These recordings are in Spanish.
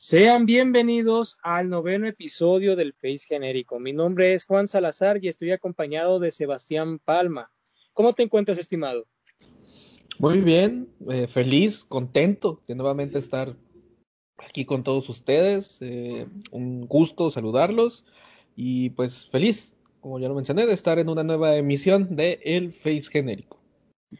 Sean bienvenidos al noveno episodio del Face Genérico. Mi nombre es Juan Salazar y estoy acompañado de Sebastián Palma. ¿Cómo te encuentras, estimado? Muy bien, eh, feliz, contento de nuevamente estar aquí con todos ustedes. Eh, un gusto saludarlos y pues feliz, como ya lo mencioné, de estar en una nueva emisión de El Face Genérico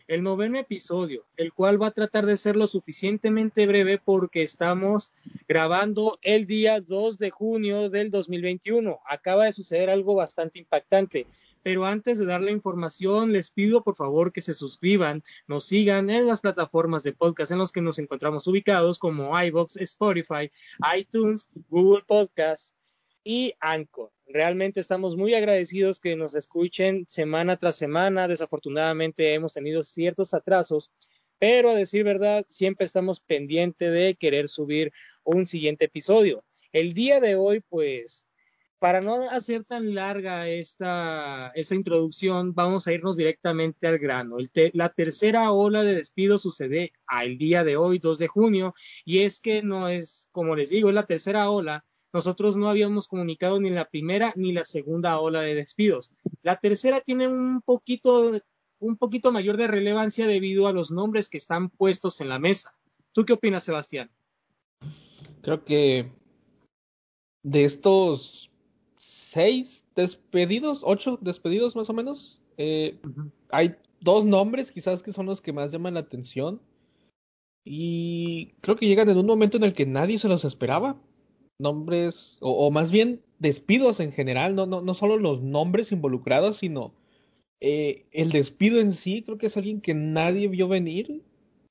el noveno episodio, el cual va a tratar de ser lo suficientemente breve porque estamos grabando el día 2 de junio del 2021. Acaba de suceder algo bastante impactante. Pero antes de dar la información, les pido por favor que se suscriban, nos sigan en las plataformas de podcast en los que nos encontramos ubicados como iVoox, Spotify, iTunes, Google Podcasts y Anchor. Realmente estamos muy agradecidos que nos escuchen semana tras semana. Desafortunadamente hemos tenido ciertos atrasos, pero a decir verdad, siempre estamos pendientes de querer subir un siguiente episodio. El día de hoy, pues, para no hacer tan larga esta, esta introducción, vamos a irnos directamente al grano. la tercera ola de despido sucede al día de hoy, 2 de junio, y es que no es, como les digo, es la tercera ola nosotros no habíamos comunicado ni la primera ni la segunda ola de despidos. La tercera tiene un poquito, un poquito mayor de relevancia debido a los nombres que están puestos en la mesa. ¿Tú qué opinas, Sebastián? Creo que de estos seis despedidos, ocho despedidos más o menos, eh, hay dos nombres quizás que son los que más llaman la atención. Y creo que llegan en un momento en el que nadie se los esperaba nombres, o, más bien despidos en general, no, no, no solo los nombres involucrados, sino eh, el despido en sí, creo que es alguien que nadie vio venir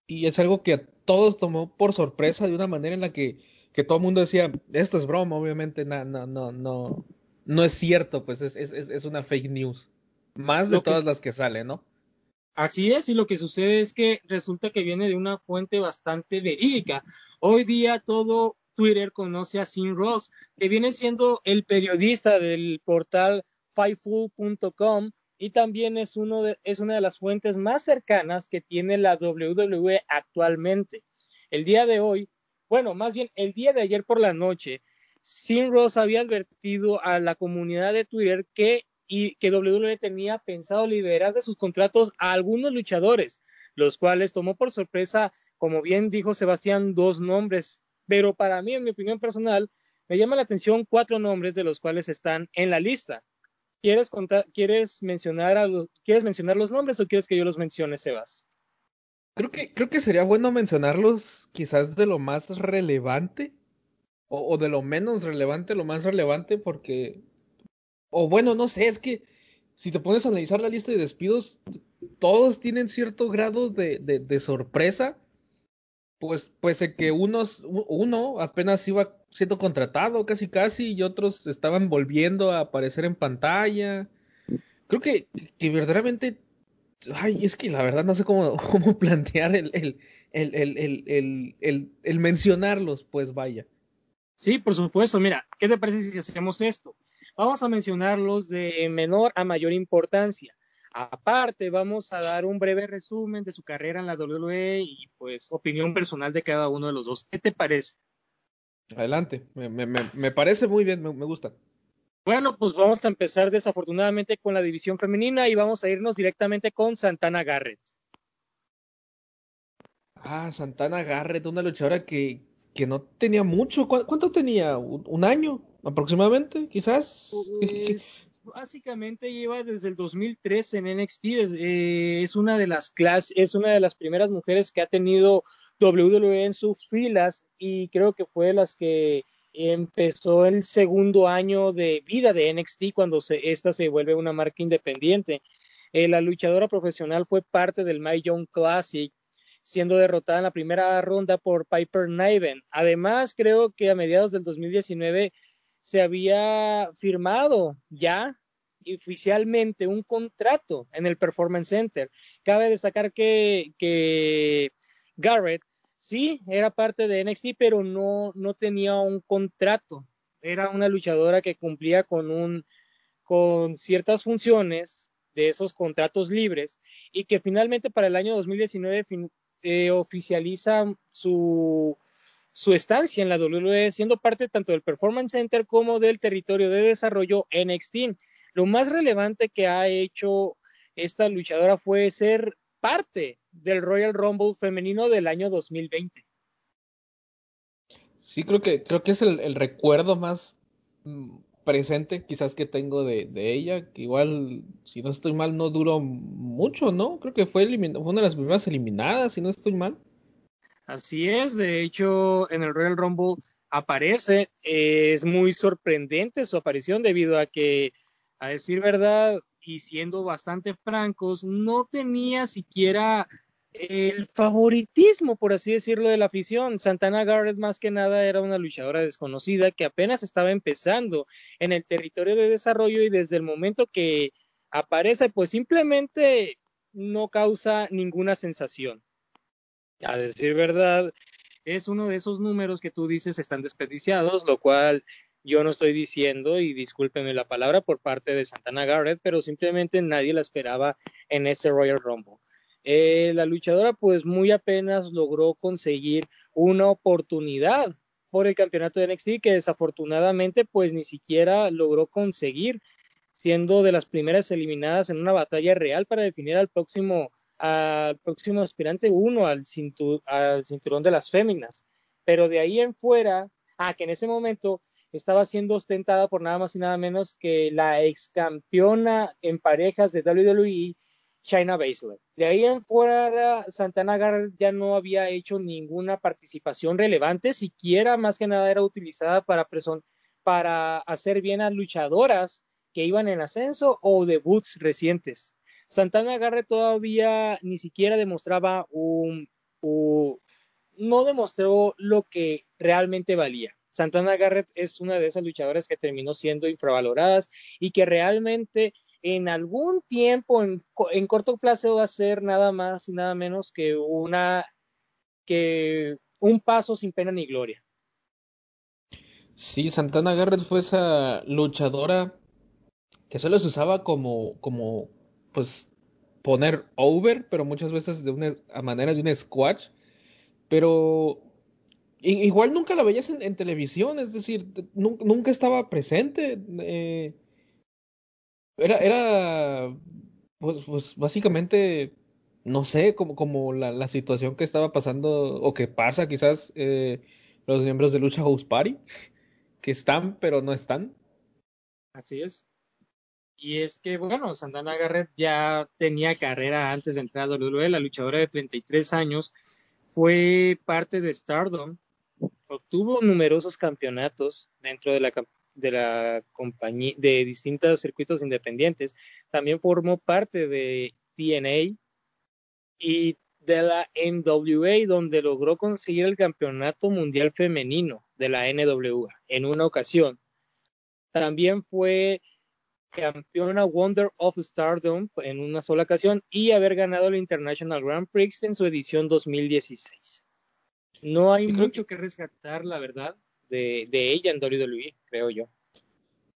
y es algo que a todos tomó por sorpresa de una manera en la que, que todo el mundo decía, esto es broma, obviamente, no, no, no, no, no es cierto, pues es, es, es una fake news, más de todas las que salen, ¿no? Así es, y lo que sucede es que resulta que viene de una fuente bastante verídica. Hoy día todo Twitter conoce a Sin Ross, que viene siendo el periodista del portal Fightful.com y también es, uno de, es una de las fuentes más cercanas que tiene la WWE actualmente. El día de hoy, bueno, más bien el día de ayer por la noche, Sin Ross había advertido a la comunidad de Twitter que, y, que WWE tenía pensado liberar de sus contratos a algunos luchadores, los cuales tomó por sorpresa, como bien dijo Sebastián, dos nombres pero para mí, en mi opinión personal, me llama la atención cuatro nombres de los cuales están en la lista. ¿Quieres, contar, quieres, mencionar, a los, ¿quieres mencionar los nombres o quieres que yo los mencione, Sebas? Creo que, creo que sería bueno mencionarlos quizás de lo más relevante o, de lo menos relevante, lo más relevante, porque, o bueno, no sé, es que si te pones a analizar la lista de despidos, todos tienen cierto grado de, de sorpresa pues, pues que unos, uno apenas iba siendo contratado casi casi y otros estaban volviendo a aparecer en pantalla. Creo que, que verdaderamente, ay, es que la verdad no sé cómo, cómo plantear el, el, el, el, mencionarlos, pues vaya. Sí, por supuesto. Mira, ¿qué te parece si hacemos esto? Vamos a mencionarlos de menor a mayor importancia. Aparte, vamos a dar un breve resumen de su carrera en la WWE y pues opinión personal de cada uno de los dos. ¿Qué te parece? Adelante, me, me, me parece muy bien, me, gusta. Bueno, pues vamos a empezar desafortunadamente con la división femenina y vamos a irnos directamente con Santana Garrett. Ah, Santana Garrett, una luchadora que, que no tenía mucho. ¿Cuánto tenía? ¿Un, año aproximadamente? Quizás. Pues, básicamente lleva desde el 2003 en NXT. Eh, es, una de las clases, es una de las primeras mujeres que ha tenido WWE en sus filas y creo que fue las que empezó el segundo año de vida de NXT cuando se, esta se vuelve una marca independiente. Eh, la luchadora profesional fue parte del My Young Classic, siendo derrotada en la primera ronda por Piper Niven. Además, creo que a mediados del 2019 se había firmado ya oficialmente un contrato en el Performance Center. Cabe destacar que, que Garrett sí era parte de NXT, pero no, no tenía un contrato. Era una luchadora que cumplía con, un, con ciertas funciones de esos contratos libres y que finalmente para el año 2019 eh, oficializa su su estancia en la WWE, siendo parte tanto del Performance Center como del territorio de desarrollo NXT. Lo más relevante que ha hecho esta luchadora fue ser parte del Royal Rumble femenino del año 2020. Sí, creo que, creo que es el, recuerdo más mm, presente quizás que tengo de, ella, que igual, si no estoy mal, no duró mucho, ¿no? Creo que fue, fue una de las primeras eliminadas, si no estoy mal. Así es, de hecho, en el Royal Rumble aparece, es muy sorprendente su aparición debido a que, a decir verdad, y siendo bastante francos, no tenía siquiera el favoritismo, por así decirlo, de la afición. Santana Garrett más que nada era una luchadora desconocida que apenas estaba empezando en el territorio de desarrollo y desde el momento que aparece, pues simplemente no causa ninguna sensación. A decir verdad, es uno de esos números que tú dices están desperdiciados, lo cual yo no estoy diciendo, y discúlpenme la palabra por parte de Santana Garrett, pero simplemente nadie la esperaba en ese Royal Rumble. Eh, la luchadora pues muy apenas logró conseguir una oportunidad por el campeonato de NXT que desafortunadamente pues ni siquiera logró conseguir siendo de las primeras eliminadas en una batalla real para definir al próximo al próximo aspirante uno al, al cinturón de las féminas pero de ahí en fuera a que en ese momento estaba siendo ostentada por nada más y nada menos que la ex campeona en parejas de WWE China Baszler. De ahí en fuera, Santana Garrett ya no había hecho ninguna participación relevante, siquiera más que nada era utilizada para, para hacer bien a luchadoras que iban en ascenso o debuts recientes. Santana Garrett todavía ni siquiera demostraba un, un no demostró lo que realmente valía. Santana Garrett es una de esas luchadoras que terminó siendo infravaloradas y que realmente en algún tiempo, en, corto plazo, va a ser nada más y nada menos que una que un paso sin pena ni gloria. Sí, Santana Garrett fue esa luchadora que solo se usaba como, como, pues, poner over, pero muchas veces de una a manera de un squash. Pero igual nunca la veías en, televisión, es decir, nunca estaba presente. Eh, era, era, pues, pues básicamente, no sé, como, como la, la, situación que estaba pasando o que pasa quizás eh, los miembros de Lucha House Party, que están pero no están. Así es. Y es que, bueno, Santana Garrett ya tenía carrera antes de entrar a WWE, la luchadora de 33 años, fue parte de Stardom, obtuvo numerosos campeonatos dentro de la, de la compañía, de distintos circuitos independientes. También formó parte de TNA y de la NWA, donde logró conseguir el campeonato mundial femenino de la NWA en una ocasión. También fue campeona Wonder of Stardom en una sola ocasión y haber ganado el International Grand Prix en su edición 2016. No hay mucho que rescatar, la verdad de, ella en WWE, creo yo.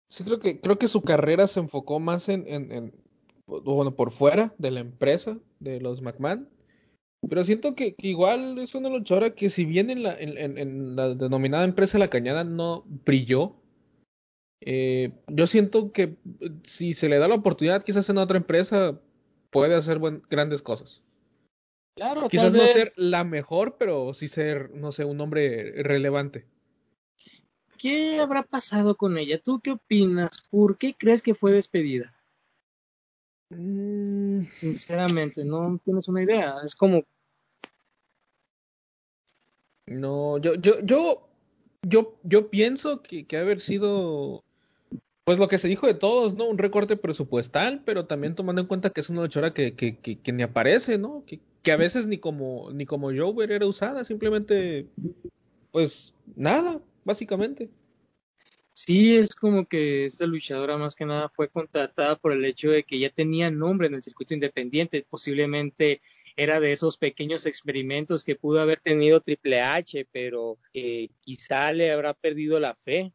Sí, creo que, creo que su carrera se enfocó más en, en, bueno, por fuera de la empresa, de los McMahon. Pero siento que, igual es una luchadora que si bien en la, en, la denominada empresa La Cañada no brilló, eh, yo siento que si se le da la oportunidad quizás en otra empresa puede hacer grandes cosas. Claro, quizás no ser la mejor, pero sí ser, no sé, un hombre relevante. ¿Qué habrá pasado con ella? ¿Tú qué opinas? ¿Por qué crees que fue despedida? Mm, sinceramente, no tienes una idea. Es como. No, yo, yo, yo, yo, yo pienso que, que haber sido, pues lo que se dijo de todos, ¿no? Un recorte presupuestal, pero también tomando en cuenta que es una luchadora que, que, que, ni aparece, ¿no? Que, que a veces ni como, ni como Jover era usada, simplemente, pues, nada, básicamente. Sí, es como que esta luchadora más que nada fue contratada por el hecho de que ya tenía nombre en el circuito independiente, posiblemente era de esos pequeños experimentos que pudo haber tenido Triple H, pero eh, quizá le habrá perdido la fe.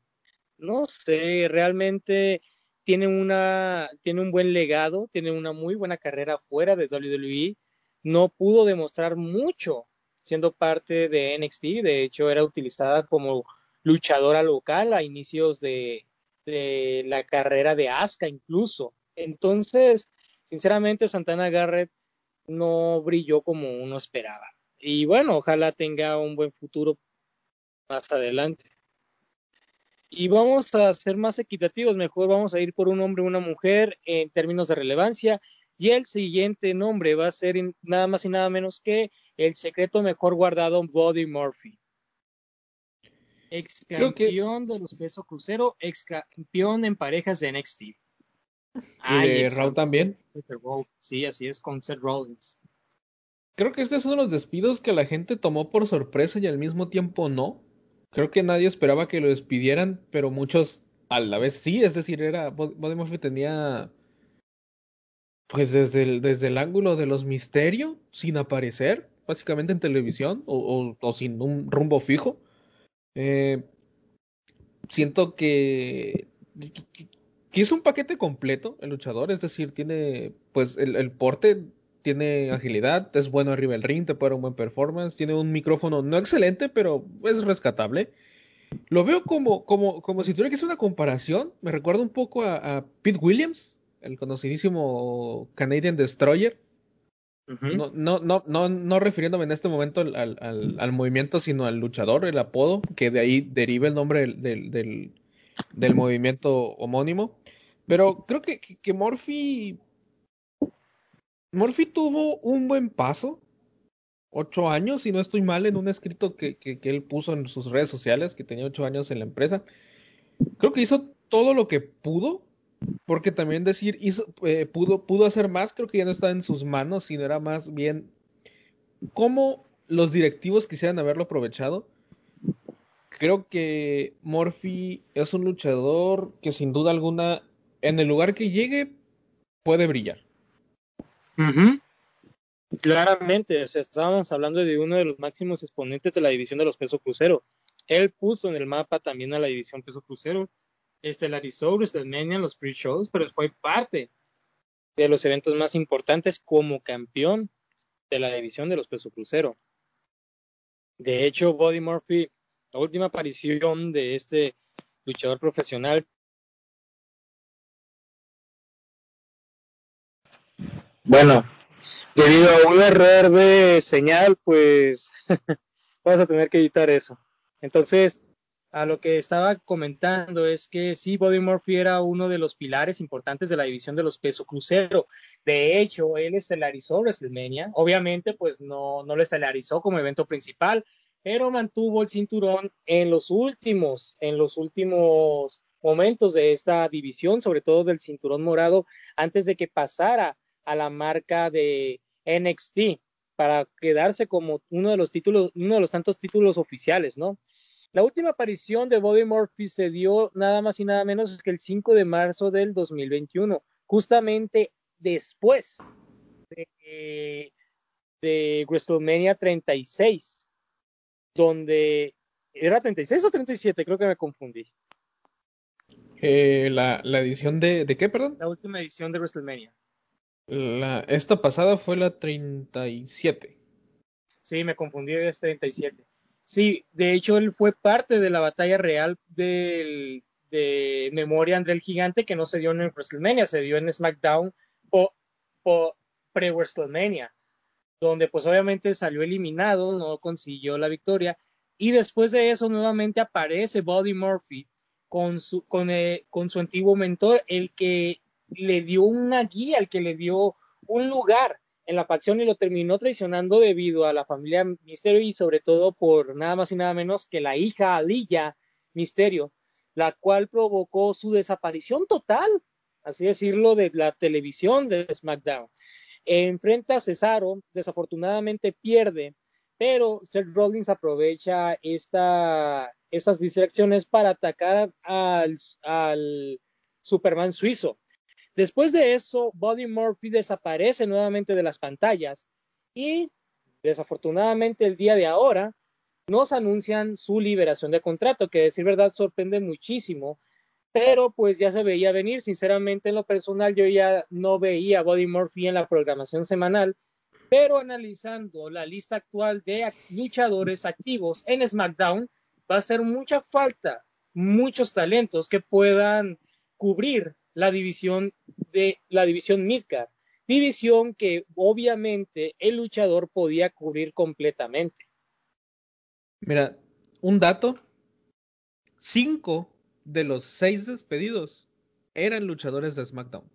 No sé, realmente tiene una tiene un buen legado, tiene una muy buena carrera fuera de WWE, no pudo demostrar mucho siendo parte de NXT. De hecho, era utilizada como luchadora local a inicios de, de la carrera de Asuka incluso. Entonces, sinceramente, Santana Garrett no brilló como uno esperaba. Y bueno, ojalá tenga un buen futuro más adelante. Y vamos a ser más equitativos, mejor vamos a ir por un hombre o una mujer en términos de relevancia. Y el siguiente nombre va a ser nada más y nada menos que el secreto mejor guardado Body Murphy. Ex campeón de los pesos crucero, ex campeón en parejas de NXT. ¿Y de Raw también? Sí, así es, con Seth Rollins. Creo que este es uno de los despidos que la gente tomó por sorpresa y al mismo tiempo no. Creo que nadie esperaba que lo despidieran, pero muchos a la vez sí, es decir, era Body Murphy tenía pues desde el, desde el ángulo de los misterios, sin aparecer, básicamente en televisión, o, o, sin un rumbo fijo. Eh, siento que, que, es un paquete completo el luchador, es decir, tiene pues el, el porte tiene agilidad, es bueno arriba del ring, te puede dar un buen performance, tiene un micrófono no excelente, pero es rescatable. Lo veo como, como, como si tuviera que hacer una comparación. Me recuerda un poco a, Pete Williams, el conocidísimo Canadian Destroyer. no, no, no, no, no refiriéndome en este momento al, al, al, movimiento, sino al luchador, el apodo, que de ahí deriva el nombre del, del, del, movimiento homónimo. Pero creo que, que Morphy Murphy tuvo un buen paso, ocho años, si no estoy mal, en un escrito que, que, él puso en sus redes sociales, que tenía ocho años en la empresa. Creo que hizo todo lo que pudo, porque también decir hizo, eh, pudo, pudo hacer más, creo que ya no está en sus manos, sino era más bien cómo los directivos quisieran haberlo aprovechado. Creo que Murphy es un luchador que sin duda alguna, en el lugar que llegue, puede brillar. Claramente, o sea, estábamos hablando de uno de los máximos exponentes de la división de los pesos crucero. Él puso en el mapa también a la división peso crucero, estelarizó WrestleMania los pre-shows, pero fue parte de los eventos más importantes como campeón de la división de los pesos crucero. De hecho, Body Murphy, la última aparición de este luchador profesional Bueno, debido a un error de señal, pues vamos a tener que editar eso. Entonces, a lo que estaba comentando es que sí, Body Murphy era uno de los pilares importantes de la división de los pesos crucero. De hecho, él estelarizó WrestleMania. Obviamente, pues no, no lo estelarizó como evento principal, pero mantuvo el cinturón en los últimos, en los últimos momentos de esta división, sobre todo del cinturón morado, antes de que pasara a la marca de NXT para quedarse como uno de los títulos, uno de los tantos títulos oficiales, ¿no? La última aparición de Bobby Murphy se dio nada más y nada menos que el 5 de marzo del 2021, justamente después de, de WrestleMania 36, donde era 36 o 37, creo que me confundí. Eh, la, la, edición de, de qué, perdón? La última edición de WrestleMania. La, esta pasada fue la 37. Sí, me confundí, es 37. Sí, de hecho él fue parte de la batalla real del, de Memoria André el Gigante que no se dio en WrestleMania, se dio en SmackDown o, pre-WrestleMania, donde pues obviamente salió eliminado, no consiguió la victoria. Y después de eso nuevamente aparece Buddy Murphy con su, con, eh, con su antiguo mentor, el que le dio una guía, al que le dio un lugar en la facción y lo terminó traicionando debido a la familia Misterio y sobre todo por nada más y nada menos que la hija Alilla Misterio, la cual provocó su desaparición total, así decirlo, de la televisión de SmackDown. Enfrenta a Cesaro, desafortunadamente pierde, pero Seth Rollins aprovecha esta, estas distracciones para atacar al, al Superman suizo, Después de eso, Buddy Murphy desaparece nuevamente de las pantallas y desafortunadamente el día de ahora nos anuncian su liberación de contrato, que decir verdad sorprende muchísimo, pero pues ya se veía venir. Sinceramente, en lo personal, yo ya no veía a Buddy Murphy en la programación semanal Pero analizando la lista actual de luchadores activos en SmackDown, va a ser mucha falta, muchos talentos que puedan cubrir la división de la división Midcard, división que obviamente el luchador podía cubrir completamente. Mira, un dato, cinco de los seis despedidos eran luchadores de SmackDown.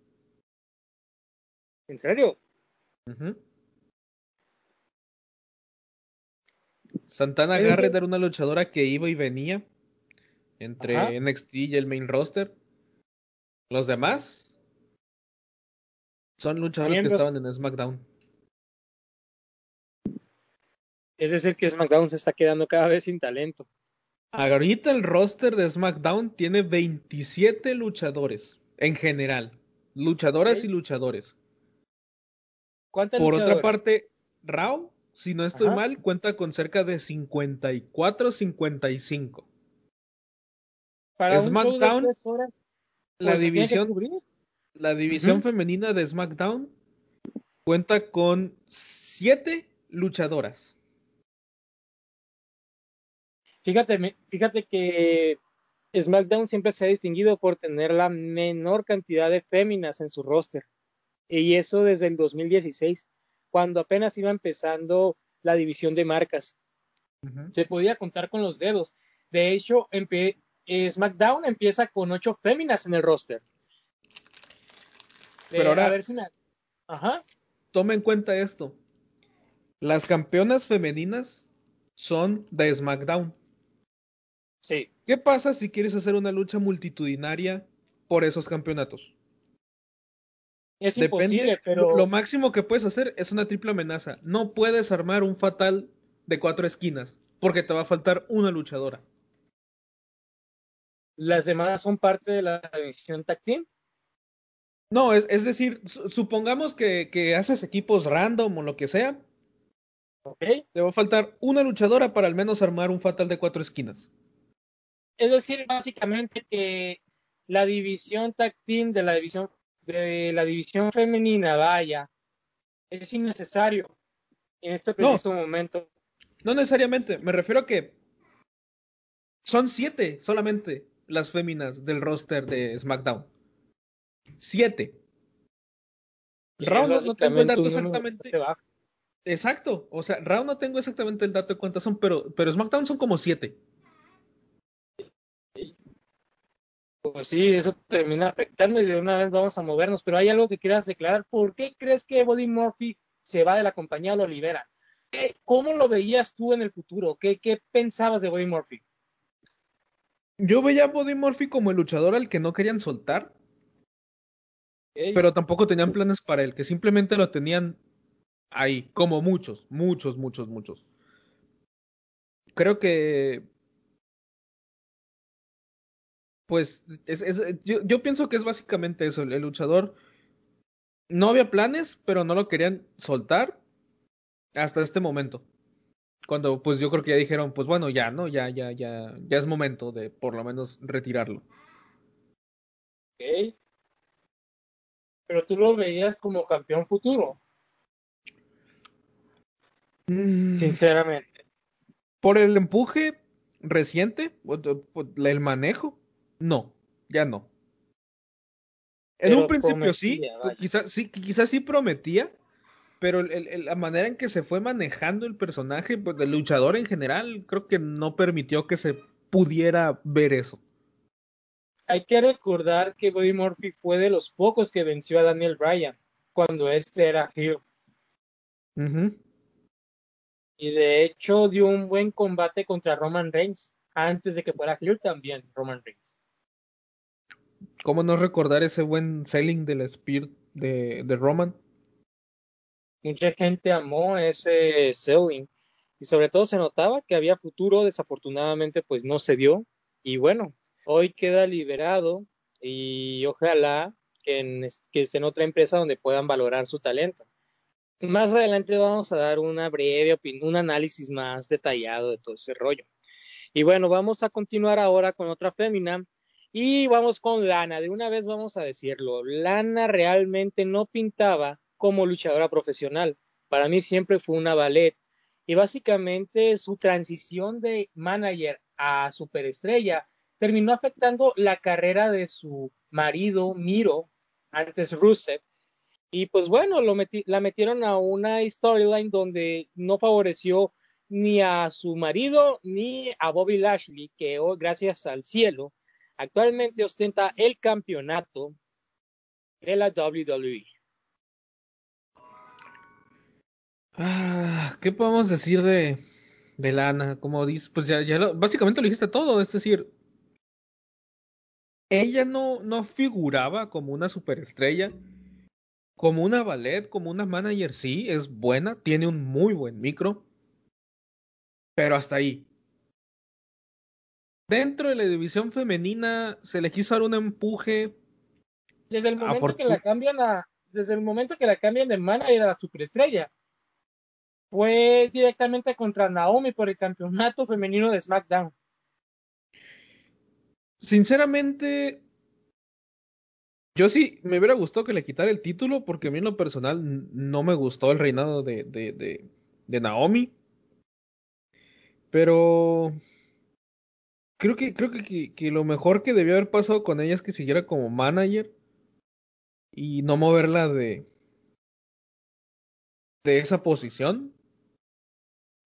¿En serio? Santana Garrett era una luchadora que iba y venía entre NXT y el main roster. Los demás son luchadores que estaban en SmackDown. Es decir, que SmackDown se está quedando cada vez sin talento. Ahorita el roster de SmackDown tiene 27 luchadores en general. Luchadoras y luchadores. Por otra parte, Raw, si no estoy mal, cuenta con cerca de 54, 55. Para SmackDown, la división, la división femenina de SmackDown cuenta con 7 luchadoras. Fíjate, fíjate que SmackDown siempre se ha distinguido por tener la menor cantidad de féminas en su roster. Y eso desde el 2016, cuando apenas iba empezando la división de marcas. Se podía contar con los dedos. De hecho, SmackDown empieza con ocho féminas en el roster. Pero ahora, a ver si me... Ajá. Toma en cuenta esto. Las campeonas femeninas son de SmackDown. Sí. ¿Qué pasa si quieres hacer una lucha multitudinaria por esos campeonatos? Es imposible, pero. Lo máximo que puedes hacer es una triple amenaza. No puedes armar un fatal de cuatro esquinas, porque te va a faltar una luchadora. ¿Las demás son parte de la división Tag Team? No, es, es decir, supongamos que, que, haces equipos random o lo que sea. Ok. Te va a faltar una luchadora para al menos armar un fatal de cuatro esquinas. Es decir, básicamente que la división tag team de la división de la división femenina, vaya, es innecesario en este preciso momento. No necesariamente, me refiero a que son siete solamente las féminas del roster de SmackDown. Siete. Raw no, tengo el dato exactamente. Exacto, o sea, Raw no tengo exactamente el dato de cuántas son, pero, pero SmackDown son como siete. Pues sí, eso termina afectando y de una vez vamos a movernos. Pero hay algo que quieras declarar. ¿Por qué crees que Body Murphy se va de la compañía o lo libera? ¿Cómo lo veías tú en el futuro? ¿Qué, qué pensabas de Body Murphy? Yo veía a Body Murphy como el luchador al que no querían soltar. Pero tampoco tenían planes para él, que simplemente lo tenían ahí, como muchos, muchos, muchos, muchos. Creo que pues yo, pienso que es básicamente eso, el, luchador no había planes, pero no lo querían soltar hasta este momento. Cuando pues yo creo que ya dijeron, pues bueno, ya, ¿no? Ya, ya, ya, ya es momento de por lo menos retirarlo. Ok. Pero tú lo veías como campeón futuro. Mm. Sinceramente. Por el empuje reciente, el manejo, no, ya no. En un principio sí, quizás sí, quizás sí prometía, pero la manera en que se fue manejando el personaje, pues el luchador en general, creo que no permitió que se pudiera ver eso. Hay que recordar que Buddy Murphy fue de los pocos que venció a Daniel Bryan cuando este era heel. Y de hecho dio un buen combate contra Roman Reigns antes de que fuera heel también Roman Reigns. ¿Cómo no recordar ese buen selling del Spear de, de Roman? Mucha gente amó ese selling y sobre todo se notaba que había futuro, desafortunadamente pues no se dio y bueno, hoy queda liberado y ojalá que, en, que en otra empresa donde puedan valorar su talento. Más adelante vamos a dar una breve un análisis más detallado de todo ese rollo. Y bueno, vamos a continuar ahora con otra fémina y vamos con Lana, de una vez vamos a decirlo, Lana realmente no pintaba como luchadora profesional, Para mí siempre fue una ballet. Y básicamente su transición de manager a superestrella terminó afectando la carrera de su marido Miro, antes Rusev. Y pues bueno, lo la metieron a una storyline donde no favoreció ni a su marido ni a Bobby Lashley, que hoy, gracias al cielo, actualmente ostenta el campeonato de la WWE. Ah, ¿Qué podemos decir de, de Lana? Como dices, pues ya, ya básicamente lo dijiste todo, es decir, ella no, no figuraba como una superestrella, como una ballet, como una manager, sí, es buena, tiene un muy buen micro, pero hasta ahí. Dentro de la división femenina se le quiso dar un empuje. Desde el momento que la cambian a, desde el momento que la cambian de manager a la superestrella, fue directamente contra Naomi por el campeonato femenino de SmackDown. Sinceramente, yo sí me hubiera gustado que le quitara el título porque a mí en lo personal no me gustó el reinado de, de, de, Naomi. Pero creo que creo que, que, lo mejor que debió haber pasado con ella es que siguiera como manager y no moverla de de esa posición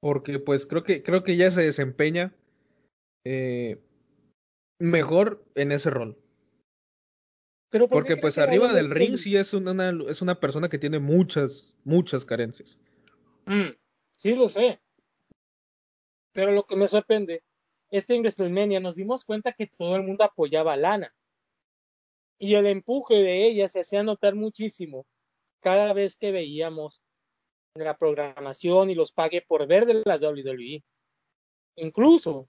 porque pues creo que creo que ella se desempeña eh, mejor en ese rol. Porque pues arriba del ring sí es una, es una persona que tiene muchas, muchas carencias. Mm, sí, lo sé. Pero lo que me sorprende, este en WrestleMania nos dimos cuenta que todo el mundo apoyaba a Lana. Y el empuje de ella se hacía notar muchísimo cada vez que veíamos la programación y los pague por ver de la WWE. Incluso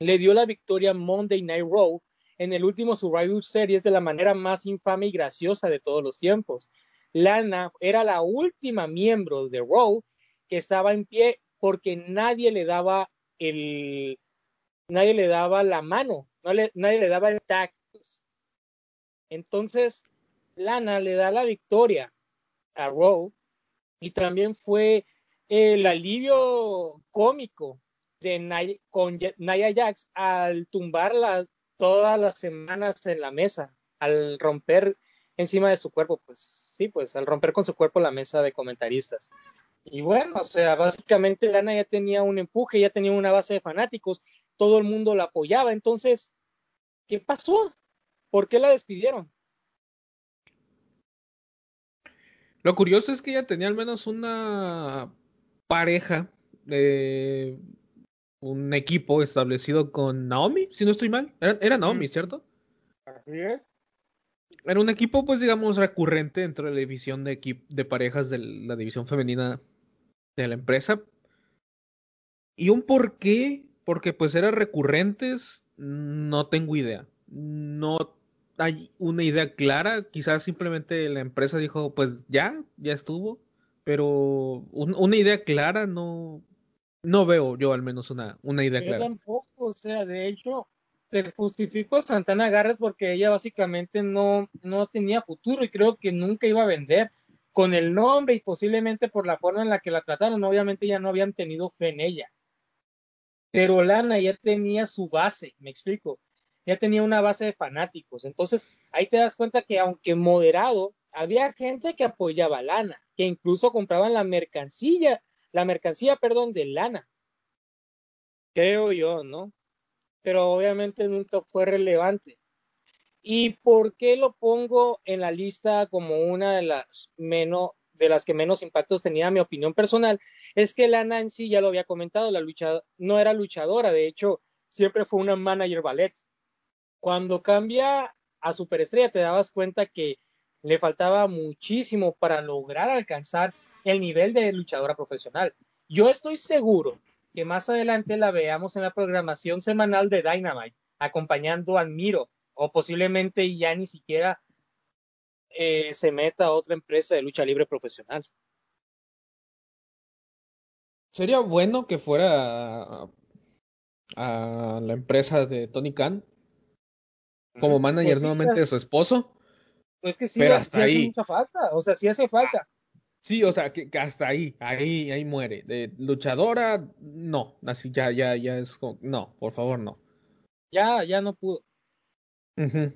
le dio la victoria Monday Night Raw en el último Survivor Series de la manera más infame y graciosa de todos los tiempos. Lana era la última miembro de Raw que estaba en pie porque nadie le daba el nadie le daba la mano, nadie le daba el tag. Entonces, Lana le da la victoria a Raw y también fue el alivio cómico de con Naya Jax al tumbarla todas las semanas en la mesa, al romper encima de su cuerpo, pues sí, pues al romper con su cuerpo la mesa de comentaristas. Y bueno, o sea, básicamente Lana ya tenía un empuje, ya tenía una base de fanáticos, todo el mundo la apoyaba, entonces, ¿qué pasó? ¿Por qué la despidieron? Lo curioso es que ella tenía al menos una pareja, eh, un equipo establecido con Naomi, si no estoy mal. Era, Naomi, ¿cierto? Así es. Era un equipo, pues digamos, recurrente dentro de la división de, de parejas de la división femenina de la empresa. ¿Y un por qué? Porque pues eran recurrentes, no tengo idea. No hay una idea clara, quizás simplemente la empresa dijo, pues ya, ya estuvo, pero una idea clara no, no veo yo al menos una, una idea yo clara. tampoco, o sea, de hecho, te justifico a Santana Garrett porque ella básicamente no, no tenía futuro y creo que nunca iba a vender con el nombre y posiblemente por la forma en la que la trataron, obviamente ya no habían tenido fe en ella. Pero Lana ya tenía su base, me explico ya tenía una base de fanáticos. Entonces, ahí te das cuenta que aunque moderado, había gente que apoyaba Lana, que incluso compraban la mercancía, la mercancía, perdón, de Lana. Creo yo, ¿no? Pero obviamente nunca fue relevante. ¿Y por qué lo pongo en la lista como una de las menos de las que menos impactos tenía mi opinión personal? Es que Lana en sí ya lo había comentado, la lucha no era luchadora, de hecho, siempre fue una manager ballet cuando cambia a superestrella te dabas cuenta que le faltaba muchísimo para lograr alcanzar el nivel de luchadora profesional. Yo estoy seguro que más adelante la veamos en la programación semanal de Dynamite, acompañando a Miro, o posiblemente ya ni siquiera eh, se meta a otra empresa de lucha libre profesional. Sería bueno que fuera a, a la empresa de Tony Khan, como manager pues nuevamente de su esposo. Pues que sí, pero hasta hace mucha falta, o sea, sí hace falta. Sí, o sea, que, hasta ahí, ahí, ahí muere. De luchadora, no, así ya, ya, ya es como, no, por favor, no. Ya, ya no pudo.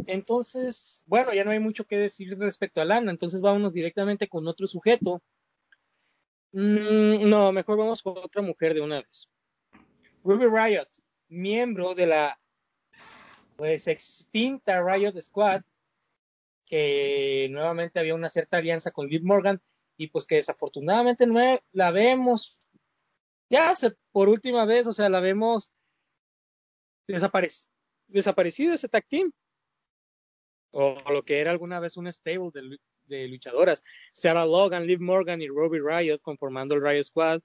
Entonces, bueno, ya no hay mucho que decir respecto a Lana, entonces vámonos directamente con otro sujeto. Mm, no, mejor vamos con otra mujer de una vez. Ruby Riot, miembro de la pues extinta Riot Squad, que nuevamente había una cierta alianza con Liv Morgan y pues que desafortunadamente no la vemos. Ya por última vez, o sea, la vemos desaparece, desaparecido ese tag team. O lo que era alguna vez un stable de, luchadoras, Sarah Logan, Liv Morgan y Ruby Riot conformando el Riot Squad.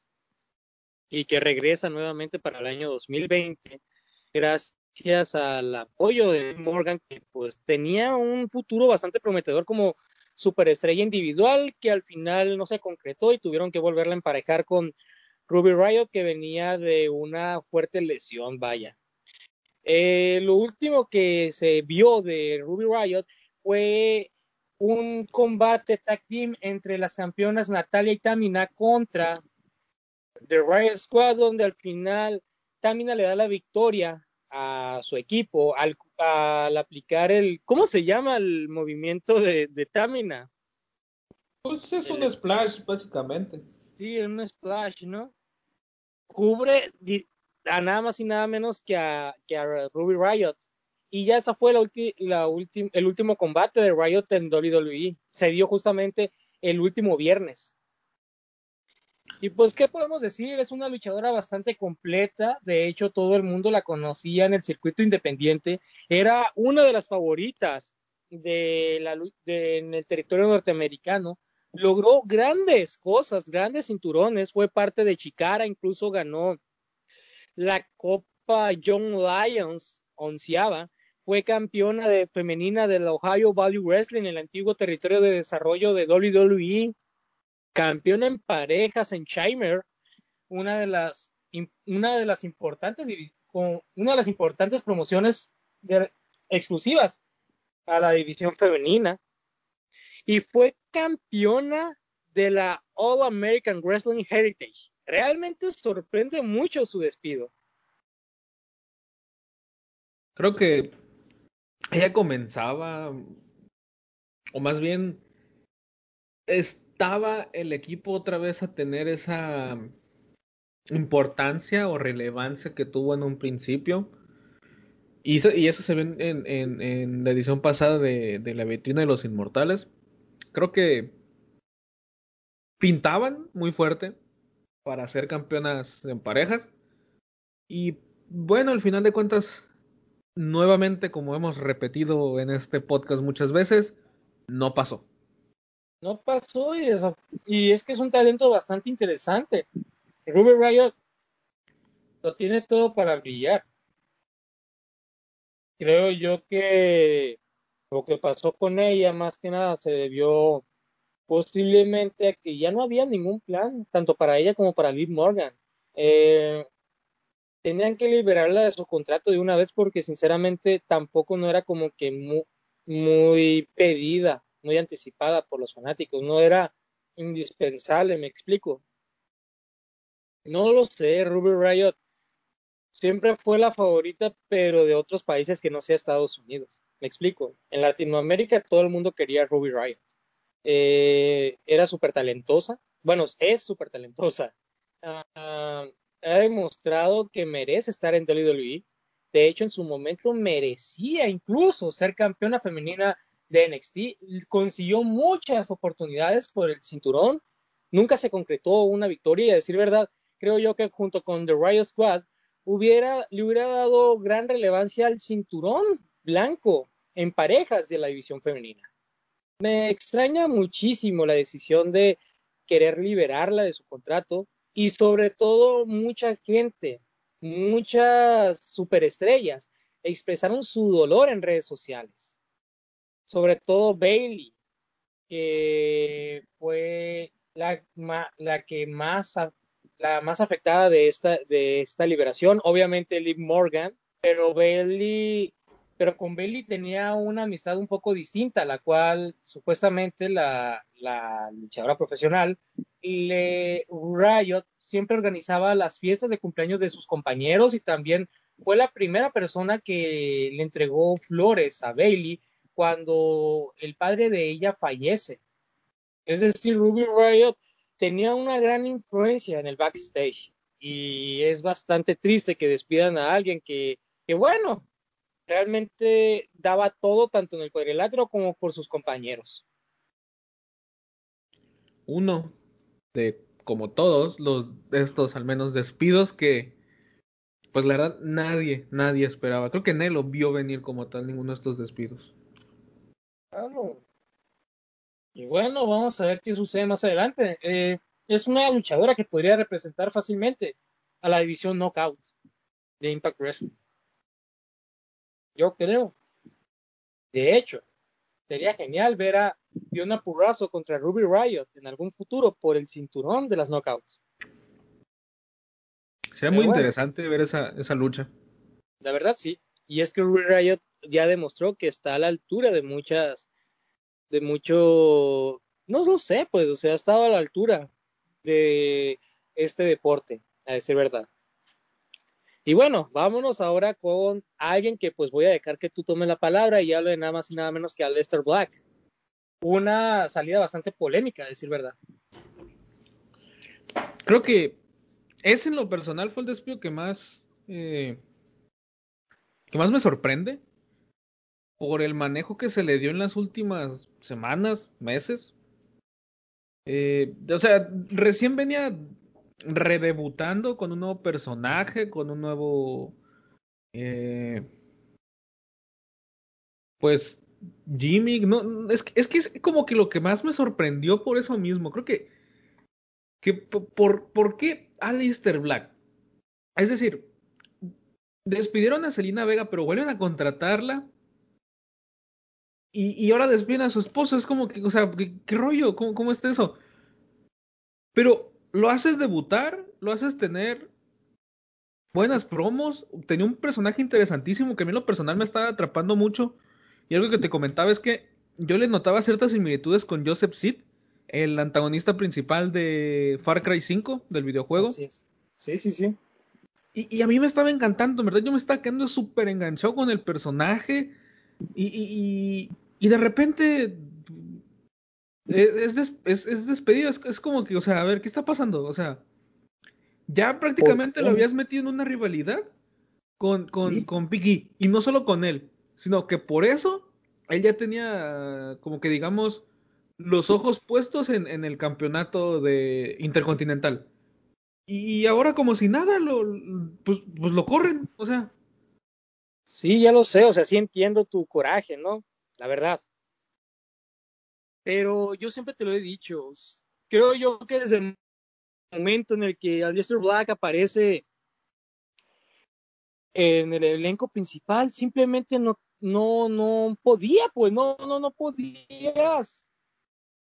Y que regresa nuevamente para el año 2020 gracias al apoyo de Morgan que pues tenía un futuro bastante prometedor como superestrella individual que al final no se concretó y tuvieron que volverla a emparejar con Ruby Riot que venía de una fuerte lesión, vaya. Eh, lo último que se vio de Ruby Riot fue un combate tag team entre las campeonas Natalia y Tamina contra The Riot Squad, donde al final Tamina le da la victoria a su equipo al, aplicar el, ¿cómo se llama el movimiento de, Tamina? Pues es un splash, básicamente. Sí, un splash, ¿no? Cubre a nada más y nada menos que a, que a Ruby Riot. Y ya esa fue la, la el último combate de Riot en WWE. Se dio justamente el último viernes. Y pues, ¿qué podemos decir? Es una luchadora bastante completa. De hecho, todo el mundo la conocía en el circuito independiente. Era una de las favoritas de la, de, en el territorio norteamericano. Logró grandes cosas, grandes cinturones. Fue parte de Chicara, incluso ganó la Copa Young Lions onceava, fue campeona de, femenina del Ohio Valley Wrestling, el antiguo territorio de desarrollo de WWE, campeona en parejas en Chimer, una de las, una de las importantes una de las importantes promociones exclusivas a la división femenina y fue campeona de la All American Wrestling Heritage realmente sorprende mucho su despido. Creo que ella comenzaba, o más bien estaba el equipo otra vez a tener esa importancia o relevancia que tuvo en un principio. Y eso, se ve en, en, la edición pasada de, de la vitrina de los inmortales. Creo que pintaban muy fuerte para ser campeonas en parejas. Y bueno, al final de cuentas, nuevamente, como hemos repetido en este podcast muchas veces, no pasó. No pasó y, eso, y es que es un talento bastante interesante. Ruby Riot lo tiene todo para brillar. Creo yo que lo que pasó con ella más que nada se debió posiblemente a que ya no había ningún plan, tanto para ella como para Liv Morgan. Eh, tenían que liberarla de su contrato de una vez porque sinceramente tampoco no era como que muy pedida, muy anticipada por los fanáticos, no era indispensable, me explico. No lo sé, Ruby Riot siempre fue la favorita, pero de otros países que no sea Estados Unidos. Me explico. En Latinoamérica todo el mundo quería Ruby Riot. Eh, era súper talentosa, bueno, es súper talentosa. Ah, ha demostrado que merece estar en WWE. De hecho, en su momento merecía incluso ser campeona femenina de NXT. Consiguió muchas oportunidades por el cinturón. Nunca se concretó una victoria y a decir verdad, creo yo que junto con The Riot Squad hubiera, le hubiera dado gran relevancia al cinturón blanco en parejas de la división femenina. Me extraña muchísimo la decisión de querer liberarla de su contrato y sobre todo mucha gente, muchas superestrellas expresaron su dolor en redes sociales. Sobre todo Bailey, que fue la, la que más la más afectada de esta, de esta liberación, obviamente Liv Morgan, pero Bailey pero con Bailey tenía una amistad un poco distinta, la cual supuestamente la, la luchadora profesional le, Riot siempre organizaba las fiestas de cumpleaños de sus compañeros y también fue la primera persona que le entregó flores a Bailey cuando el padre de ella fallece. Es decir, Ruby Riot tenía una gran influencia en el backstage y es bastante triste que despidan a alguien que, que bueno, realmente daba todo tanto en el cuadrilátero como por sus compañeros. Uno de, como todos, los estos al menos despidos que, pues la verdad, nadie, nadie esperaba. Creo que Nelo vio venir como tal ninguno de estos despidos. Claro. Y bueno, vamos a ver qué sucede más adelante. Eh, es una luchadora que podría representar fácilmente a la división Knockout de Impact Wrestling. Yo creo. De hecho, sería genial ver a Fiona Purrazo contra Ruby Riot en algún futuro por el cinturón de las knockouts. Sería muy interesante ver esa, esa lucha. La verdad sí. Y es que Ruby Riot ya demostró que está a la altura de muchas, de mucho, no lo sé, pues, o sea, ha estado a la altura de este deporte, a decir verdad. Y bueno, vámonos ahora con alguien que pues voy a dejar que tú tomes la palabra y hable nada más y nada menos que a Lester Black. Una salida bastante polémica, a decir verdad. Creo que ese en lo personal fue el despido que más eh, que más me sorprende por el manejo que se le dio en las últimas semanas, meses. Eh, o sea, recién venía redebutando con un nuevo personaje, con un nuevo... Eh, pues Jimmy, no, es, es que es como que lo que más me sorprendió por eso mismo. Creo que, que por, por qué Alistair Black. Es decir, despidieron a Selina Vega, pero vuelven a contratarla. Y, y ahora despiden a su esposo. Es como que, o sea, ¿qué, rollo? ¿Cómo, ¿Cómo está eso? Pero lo haces debutar, lo haces tener buenas promos, tenía un personaje interesantísimo que a mí en lo personal me estaba atrapando mucho. Y algo que te comentaba es que yo le notaba ciertas similitudes con Joseph Sid, el antagonista principal de Far Cry 5 del videojuego. Sí, sí, sí. Y, y, a mí me estaba encantando, ¿verdad? Yo me estaba quedando súper enganchado con el personaje. Y, y, y, de repente es, es, despedido, es, como que, o sea, a ver, ¿qué está pasando? O sea, ya prácticamente lo habías metido en una rivalidad con, con, con Piggy, y no solo con él, sino que por eso él ya tenía, como que digamos, los ojos puestos en, en el campeonato de Intercontinental. Y ahora como si nada, lo, pues, pues lo corren, o sea. Sí, ya lo sé, o sea, sí entiendo tu coraje, ¿no? La verdad. Pero yo siempre te lo he dicho, creo yo que desde el momento en el que Aleister Black aparece en el elenco principal, simplemente no, no, no podía, pues no, no, no podías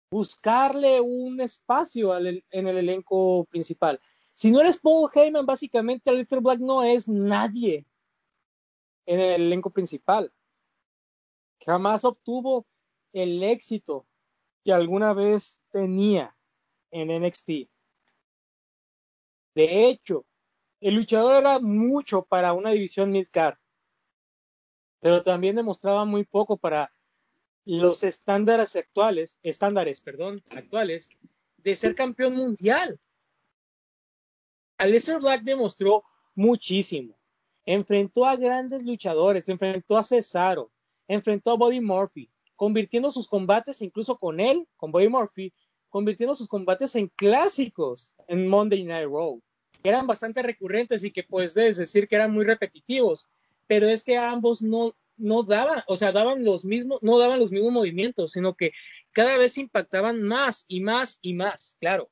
buscarle un espacio en el elenco principal. Si no eres Paul Heyman, básicamente Aleister Black no es nadie en el elenco principal. Jamás obtuvo el éxito que alguna vez tenía en NXT. De hecho, el luchador era mucho para una división midcard, pero también demostraba muy poco para los estándares actuales, estándares, perdón, actuales de ser campeón mundial. Aleister Black demostró muchísimo. Enfrentó a grandes luchadores, enfrentó a Cesaro, enfrentó a Buddy Murphy, convirtiendo sus combates incluso con él, con Buddy Murphy, convirtiendo sus combates en clásicos en Monday Night Raw, que eran bastante recurrentes y que puedes decir que eran muy repetitivos, pero es que ambos no no daban, o sea, daban los mismos, no daban los mismos movimientos, sino que cada vez impactaban más y más y más, claro.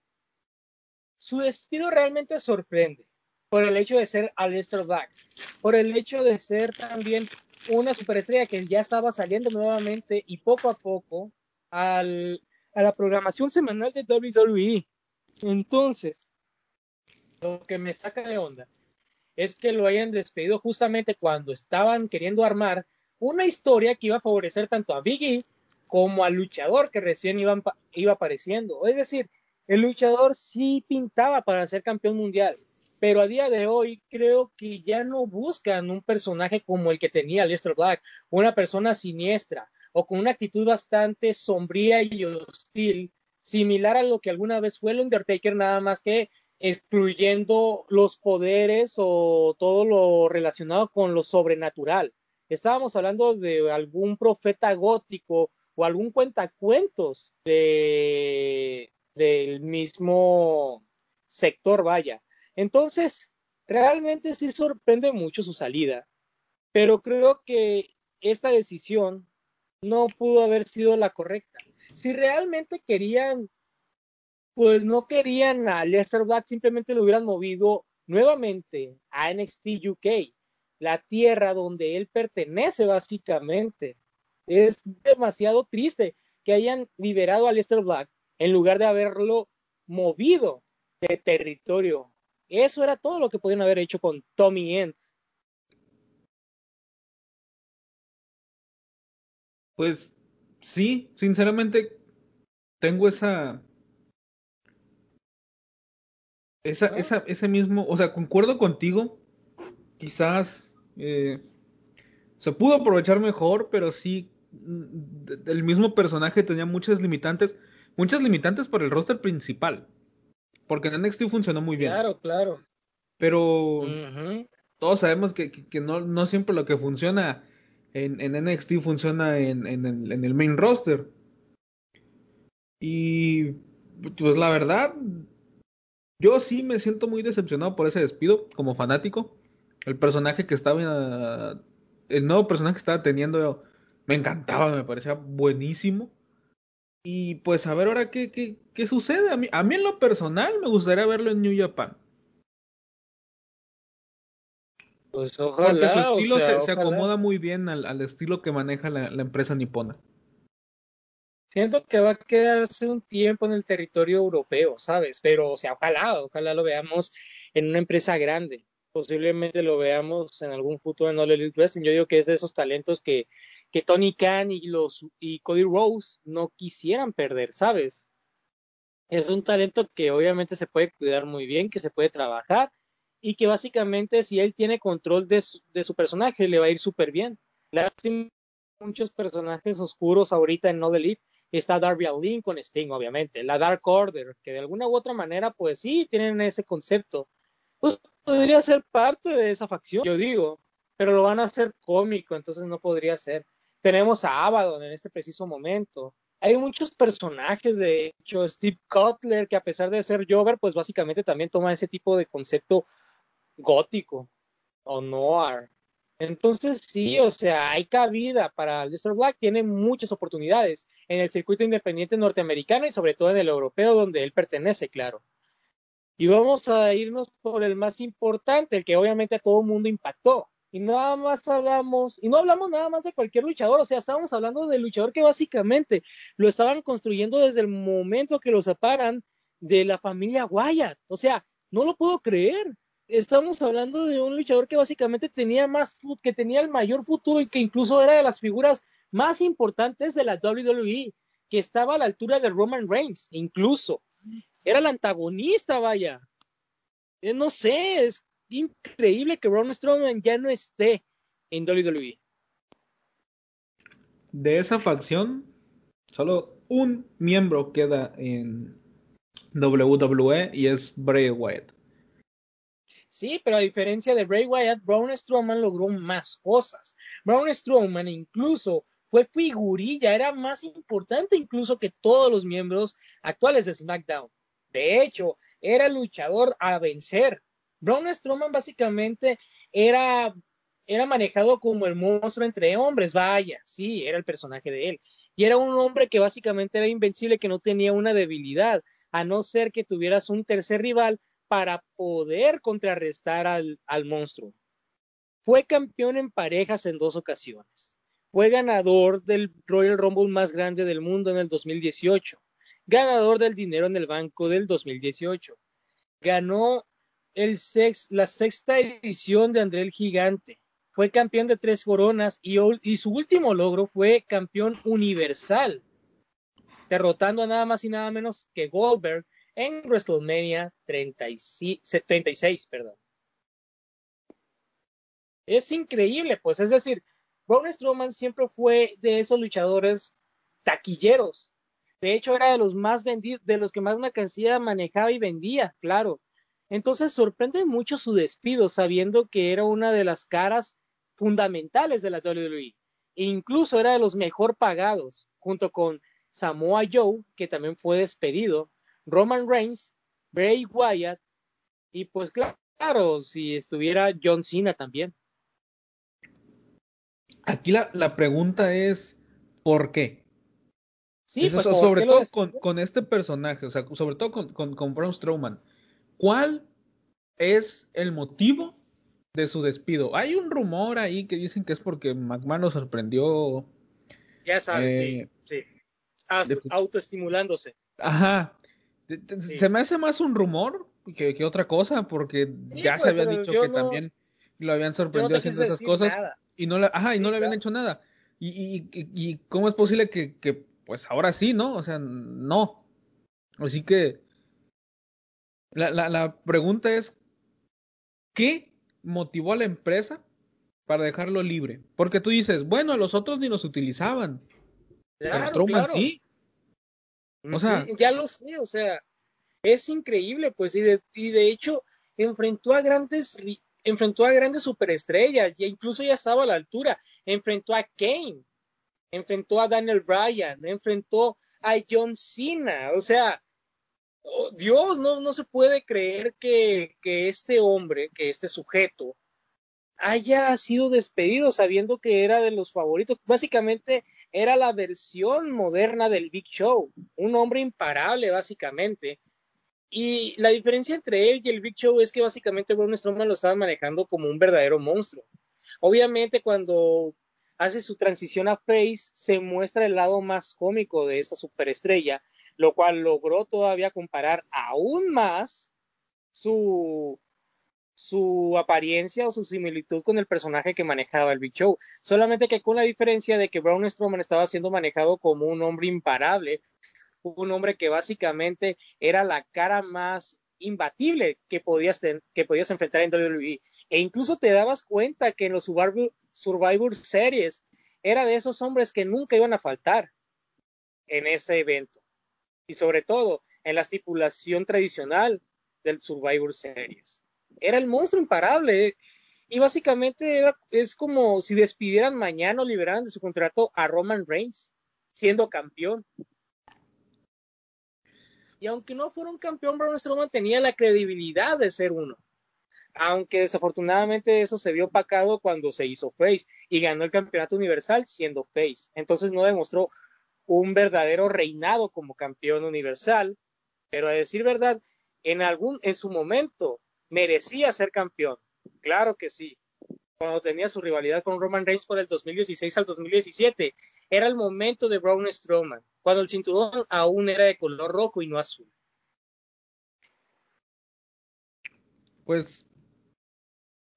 Su despido realmente sorprende por el hecho de ser Aleister Black, por el hecho de ser también una superestrella que ya estaba saliendo nuevamente y poco a poco al, a la programación semanal de WWE. Entonces, lo que me saca de onda es que lo hayan despedido justamente cuando estaban queriendo armar una historia que iba a favorecer tanto a Biggie como al luchador que recién iba, iba apareciendo. Es decir, el luchador sí pintaba para ser campeón mundial, pero a día de hoy creo que ya no buscan un personaje como el que tenía Lester Black, una persona siniestra o con una actitud bastante sombría y hostil, similar a lo que alguna vez fue el Undertaker, nada más que excluyendo los poderes o todo lo relacionado con lo sobrenatural. Estábamos hablando de algún profeta gótico o algún cuentacuentos de, del mismo sector, vaya. Entonces, realmente sí sorprende mucho su salida, pero creo que esta decisión no pudo haber sido la correcta. Si realmente querían pues no querían a Lester Black, simplemente lo hubieran movido nuevamente a NXT UK, la tierra donde él pertenece básicamente. Es demasiado triste que hayan liberado a Lester Black en lugar de haberlo movido de territorio. Eso era todo lo que podían haber hecho con Tommy End. Pues sí, sinceramente tengo esa esa, esa, ese mismo, o sea, concuerdo contigo, quizás eh, se pudo aprovechar mejor, pero sí, mm, el mismo personaje tenía muchas limitantes, muchas limitantes para el roster principal, porque en NXT funcionó muy bien. Claro, claro. Pero todos sabemos que, que, no, no, siempre lo que funciona en, en NXT funciona en, en, el, en el main roster. Y pues la verdad, yo sí me siento muy decepcionado por ese despido como fanático. El personaje que estaba, el nuevo personaje que estaba teniendo, me encantaba, me parecía buenísimo. Y pues a ver ahora qué, qué, qué sucede. A mí, a mí en lo personal me gustaría verlo en New Japan. Pues ojalá. Porque su estilo se, acomoda muy bien al, al estilo que maneja la, la empresa nipona. Siento que va a quedarse un tiempo en el territorio europeo, ¿sabes? Pero, o sea, ojalá, ojalá lo veamos en una empresa grande. Posiblemente lo veamos en algún futuro en All Elite Wrestling. Yo digo que es de esos talentos que, que Tony Khan y, los, y Cody Rose no quisieran perder, ¿sabes? Es un talento que obviamente se puede cuidar muy bien, que se puede trabajar y que básicamente si él tiene control de su, de su personaje le va a ir súper bien. Lástima muchos personajes oscuros ahorita en No Elite Está Darby Allin con Sting, obviamente. La Dark Order, que de alguna u otra manera, pues sí, tienen ese concepto. Pues podría ser parte de esa facción, yo digo, pero lo van a hacer cómico, entonces no podría ser. Tenemos a Abaddon en este preciso momento. Hay muchos personajes, de hecho, Steve Cutler, que a pesar de ser Jover, pues básicamente también toma ese tipo de concepto gótico o noir. Entonces sí, o sea, hay cabida para Lester Black, tiene muchas oportunidades en el circuito independiente norteamericano y sobre todo en el europeo donde él pertenece, claro. Y vamos a irnos por el más importante, el que obviamente a todo el mundo impactó. Y nada más hablamos, y no hablamos nada más de cualquier luchador, o sea, estábamos hablando del luchador que básicamente lo estaban construyendo desde el momento que lo separan de la familia Wyatt. O sea, no lo puedo creer estamos hablando de un luchador que básicamente tenía más que tenía el mayor futuro y que incluso era de las figuras más importantes de la WWE, que estaba a la altura de Roman Reigns, incluso. Era el antagonista, vaya. Eh, no sé, es increíble que Braun Strowman ya no esté en WWE. De esa facción, solo un miembro queda en WWE y es Bray Wyatt. Sí, pero a diferencia de Bray Wyatt, Braun Strowman logró más cosas. Braun Strowman incluso fue figurilla, era más importante incluso que todos los miembros actuales de SmackDown. De hecho, era luchador a vencer. Braun Strowman básicamente era, era manejado como el monstruo entre hombres, vaya, sí, era el personaje de él. Y era un hombre que básicamente era invencible, que no tenía una debilidad, a no ser que tuvieras un tercer rival para poder contrarrestar al, al monstruo. Fue campeón en parejas en dos ocasiones. Fue ganador del Royal Rumble más grande del mundo en el 2018. Ganador del dinero en el banco del 2018. Ganó la sexta edición de André el Gigante. fue campeón de tres coronas y, su último logro fue campeón universal, derrotando a nada más y nada menos que Goldberg en WrestleMania 76, perdón. Es increíble, pues, es decir, Braun Strowman siempre fue de esos luchadores taquilleros. De hecho, era de los más vendidos, de los que más mercancía manejaba y vendía, claro. Entonces sorprende mucho su despido, sabiendo que era una de las caras fundamentales de la WWE. E incluso era de los mejor pagados, junto con Samoa Joe, que también fue despedido, Roman Reigns, Bray Wyatt, y pues claro, si estuviera John Cena también. Aquí la, la pregunta es, ¿por qué? Sí, pues, sobre todo con, con, este personaje, o sea, sobre todo con, con, con Braun Strowman. ¿Cuál es el motivo de su despido? Hay un rumor ahí que dicen que es porque McMahon lo sorprendió. Ya sabes, sí, eh, sí. autoestimulándose. Ajá. Se me hace más un rumor que, que otra cosa, porque ya se pues, había dicho que también lo habían sorprendido haciendo esas cosas y no, ajá, y no le habían hecho nada. Y, y, y, cómo es posible que, que, pues ahora sí, ¿no? O sea, no. Así que la, la, la pregunta es, ¿qué motivó a la empresa para dejarlo libre? Porque tú dices, bueno, los otros ni los utilizaban. Claro, claro. sí. O sea, ya lo sé, o sea, es increíble, pues, y de, y de hecho enfrentó a grandes enfrentó a grandes superestrellas, ya incluso ya estaba a la altura, enfrentó a Kane, enfrentó a Daniel Bryan, enfrentó a John Cena, o sea, oh, Dios, no, no se puede creer que, que este hombre, que este sujeto, haya sido despedido sabiendo que era de los favoritos. Básicamente era la versión moderna del Big Show, un hombre imparable básicamente, y la diferencia entre él y el Big Show es que básicamente Braun Strowman lo estaba manejando como un verdadero monstruo. Obviamente cuando hace su transición a Face se muestra el lado más cómico de esta superestrella, lo cual logró todavía comparar aún más su su apariencia o su similitud con el personaje que manejaba el Big Show. Solamente que con la diferencia de que Braun Strowman estaba siendo manejado como un hombre imparable, un hombre que básicamente era la cara más imbatible que podías, que podías enfrentar en WWE. E incluso te dabas cuenta que en los Survivor, Series era de esos hombres que nunca iban a faltar en ese evento. Y sobre todo en la estipulación tradicional del Survivor Series. Era el monstruo imparable. Y básicamente es como si despidieran mañana o liberaran de su contrato a Roman Reigns siendo campeón. Y aunque no fuera un campeón, Braun Strowman tenía la credibilidad de ser uno. Aunque desafortunadamente eso se vio opacado cuando se hizo face y ganó el campeonato universal siendo face. Entonces no demostró un verdadero reinado como campeón universal, pero a decir verdad, en algún en su momento merecía ser campeón. Claro que sí cuando tenía su rivalidad con Roman Reigns por el 2016 al 2017. Era el momento de Braun Strowman, cuando el cinturón aún era de color rojo y no azul. Pues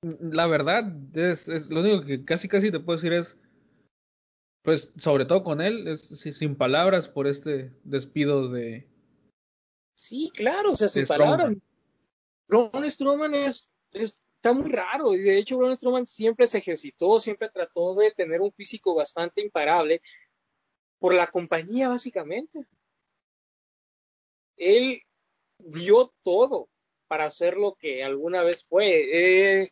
la verdad es, lo único que casi casi te puedo decir es pues sobre todo con él es sin palabras por este despido de sí claro o sea sin palabras Braun Strowman es, es está muy raro. Y de hecho, Braun Strowman siempre se ejercitó, siempre trató de tener un físico bastante imparable por la compañía, básicamente. Él dio todo para hacer lo que alguna vez fue. Eh,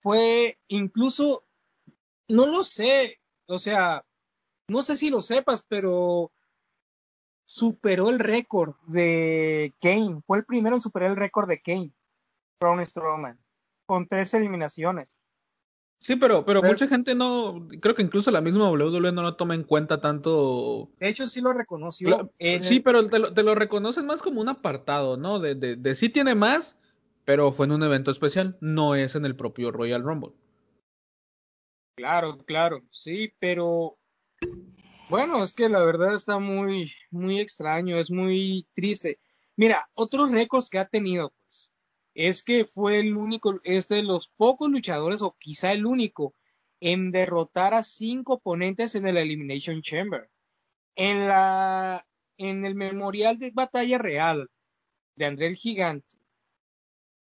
fue incluso, no lo sé, o sea, no sé si lo sepas, pero superó el récord de Kane. Fue el primero en superar el récord de Kane, Braun Strowman con tres eliminaciones. Sí, pero, pero, mucha gente no, creo que incluso la misma WWE no lo toma en cuenta tanto. De hecho, sí lo reconoció. Sí, pero te lo, te lo, reconocen más como un apartado, ¿no? De, de, de sí tiene más, pero fue en un evento especial, no es en el propio Royal Rumble. Claro, claro, sí, pero bueno, es que la verdad está muy, muy extraño, es muy triste. Mira, otros récords que ha tenido, es que fue el único, es de los pocos luchadores, o quizá el único, en derrotar a cinco oponentes en el Elimination Chamber. En la, en el memorial de batalla real de André el Gigante,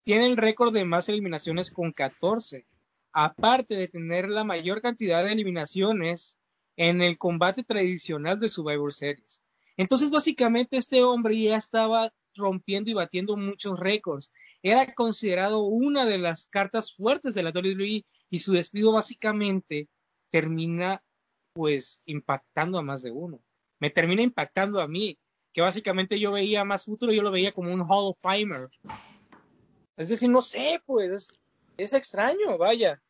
tiene el récord de más eliminaciones con 14, aparte de tener la mayor cantidad de eliminaciones en el combate tradicional de Survivor Series. Entonces, básicamente, este hombre ya estaba rompiendo y batiendo muchos récords. Era considerado una de las cartas fuertes de la WWE y su despido básicamente termina pues impactando a más de uno. Me termina impactando a mí, que básicamente yo veía más futuro, yo lo veía como un Hall of Famer. Es decir, no sé, pues es, extraño, vaya.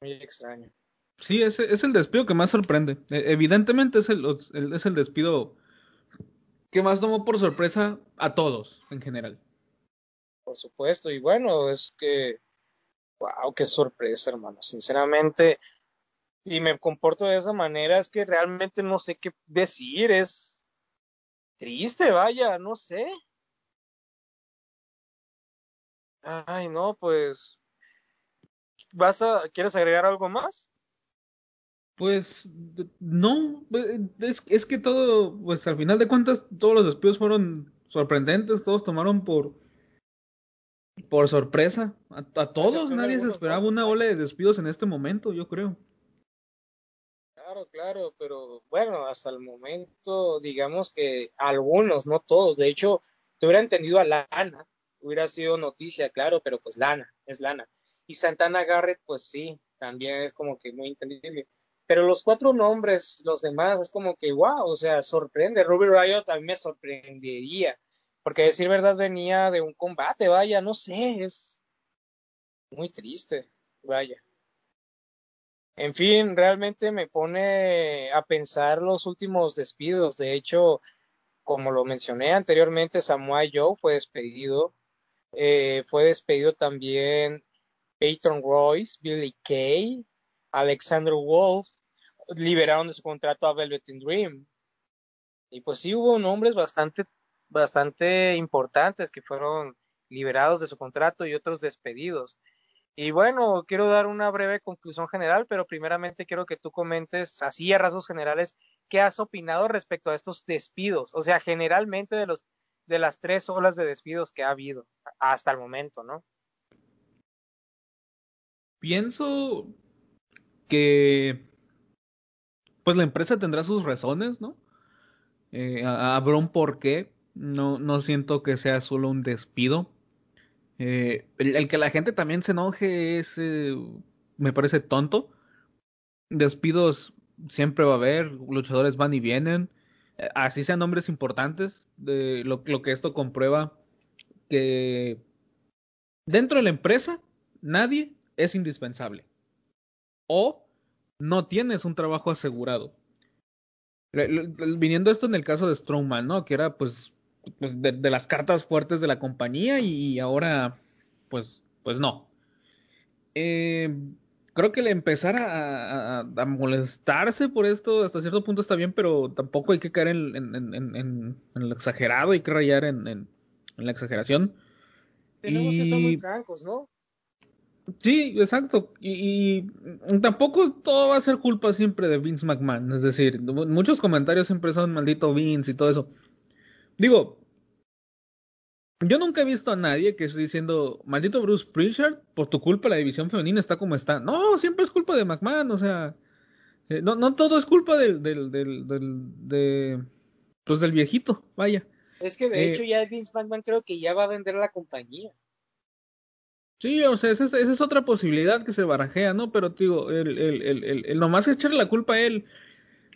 Muy extraño. Sí, es, es el despido que más sorprende. E, evidentemente es el, es el despido que más tomó por sorpresa a todos en general. Por supuesto, y bueno, es que, wow, qué sorpresa, hermano. Sinceramente, si me comporto de esa manera, es que realmente no sé qué decir, es triste, vaya, no sé. Ay, no, pues, ¿vas a, quieres agregar algo más? Pues no, es, es, que todo, pues al final de cuentas todos los despidos fueron sorprendentes, todos tomaron por por sorpresa a, todos, nadie se esperaba una ola de despidos en este momento, yo creo. Claro, claro, pero bueno, hasta el momento digamos que algunos, no todos, de hecho, te hubiera entendido a Lana, hubiera sido noticia, claro, pero pues Lana, es Lana. Y Santana Garrett, pues sí, también es como que muy entendible pero los cuatro nombres, los demás, es como que, wow, o sea, sorprende. Ruby Riot a mí me sorprendería, porque decir verdad venía de un combate, vaya, no sé, es muy triste, vaya. En fin, realmente me pone a pensar los últimos despidos. De hecho, como lo mencioné anteriormente, Samuel Joe fue despedido. Eh, fue despedido también Peyton Royce, Billy Kay, Alexander Wolf, liberaron de su contrato a Velvet Dream. Y pues sí hubo nombres bastante, bastante importantes que fueron liberados de su contrato y otros despedidos. Y bueno, quiero dar una breve conclusión general, pero primeramente quiero que tú comentes así a rasgos generales qué has opinado respecto a estos despidos, o sea, generalmente de los de las tres olas de despidos que ha habido hasta el momento, ¿no? Pienso que pues la empresa tendrá sus razones, ¿no? Eh, habrá un porqué. No, no siento que sea solo un despido. Eh, el, que la gente también se enoje es, eh, me parece tonto. Despidos siempre va a haber, luchadores van y vienen, así sean nombres importantes. De lo, lo que esto comprueba que dentro de la empresa nadie es indispensable. O no tienes un trabajo asegurado. Viniendo esto en el caso de Strongman, ¿no? Que era pues, pues de, las cartas fuertes de la compañía y ahora pues, pues no. Eh, creo que le empezar a, molestarse por esto hasta cierto punto está bien, pero tampoco hay que caer en, en, lo exagerado, hay que rayar en, la exageración. Tenemos que ser muy francos, ¿no? Sí, exacto. Y, tampoco todo va a ser culpa siempre de Vince McMahon. Es decir, muchos comentarios siempre son maldito Vince y todo eso. Digo, yo nunca he visto a nadie que esté diciendo, maldito Bruce Prichard, por tu culpa la división femenina está como está. No, siempre es culpa de McMahon, o sea, eh, no, no todo es culpa del, del, del, del, pues del viejito, vaya. Es que de eh, hecho ya Vince McMahon creo que ya va a vender la compañía. Sí, o sea, esa es, otra posibilidad que se barajea, ¿no? Pero digo, el, el, el, el, nomás echarle la culpa a él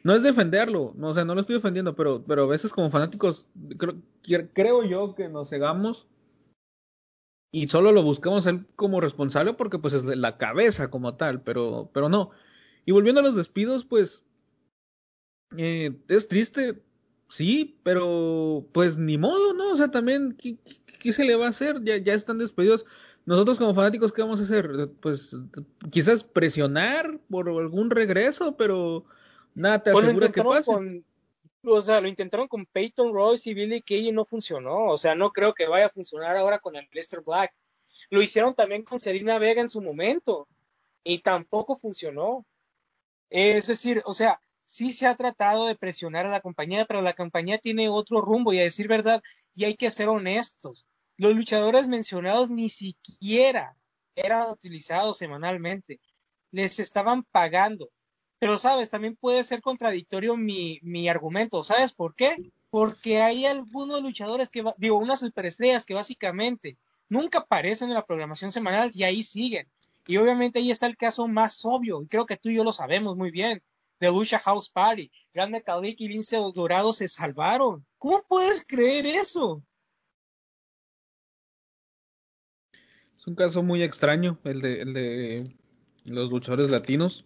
no es defenderlo, no, o sea, no lo estoy defendiendo, pero, pero a veces como fanáticos creo, creo yo que nos cegamos y solo lo buscamos él como responsable porque pues es la cabeza como tal, pero, pero no. Y volviendo a los despidos, pues eh, es triste, sí, pero pues ni modo, ¿no? O sea, también, ¿qué, qué se le va a hacer? Ya, ya están despedidos. Nosotros como fanáticos, ¿qué vamos a hacer? Pues quizás presionar por algún regreso, pero nada te asegura que pase. o sea, lo intentaron con Peyton Royce y Billy Kay y no funcionó. O sea, no creo que vaya a funcionar ahora con el Lester Black. Lo hicieron también con Serena Vega en su momento y tampoco funcionó. Es decir, o sea, sí se ha tratado de presionar a la compañía, pero la compañía tiene otro rumbo y a decir verdad, y hay que ser honestos. Los luchadores mencionados ni siquiera eran utilizados semanalmente. Les estaban pagando. Pero, sabes, también puede ser contradictorio mi, mi argumento. ¿Sabes por qué? Porque hay algunos luchadores que, digo, unas superestrellas que básicamente nunca aparecen en la programación semanal y ahí siguen. Y obviamente ahí está el caso más obvio, y creo que tú y yo lo sabemos muy bien, de Lucha House Party. Grande Metalik y Lince Dorado se salvaron. ¿Cómo puedes creer eso? Un caso muy extraño el de, el de los luchadores latinos.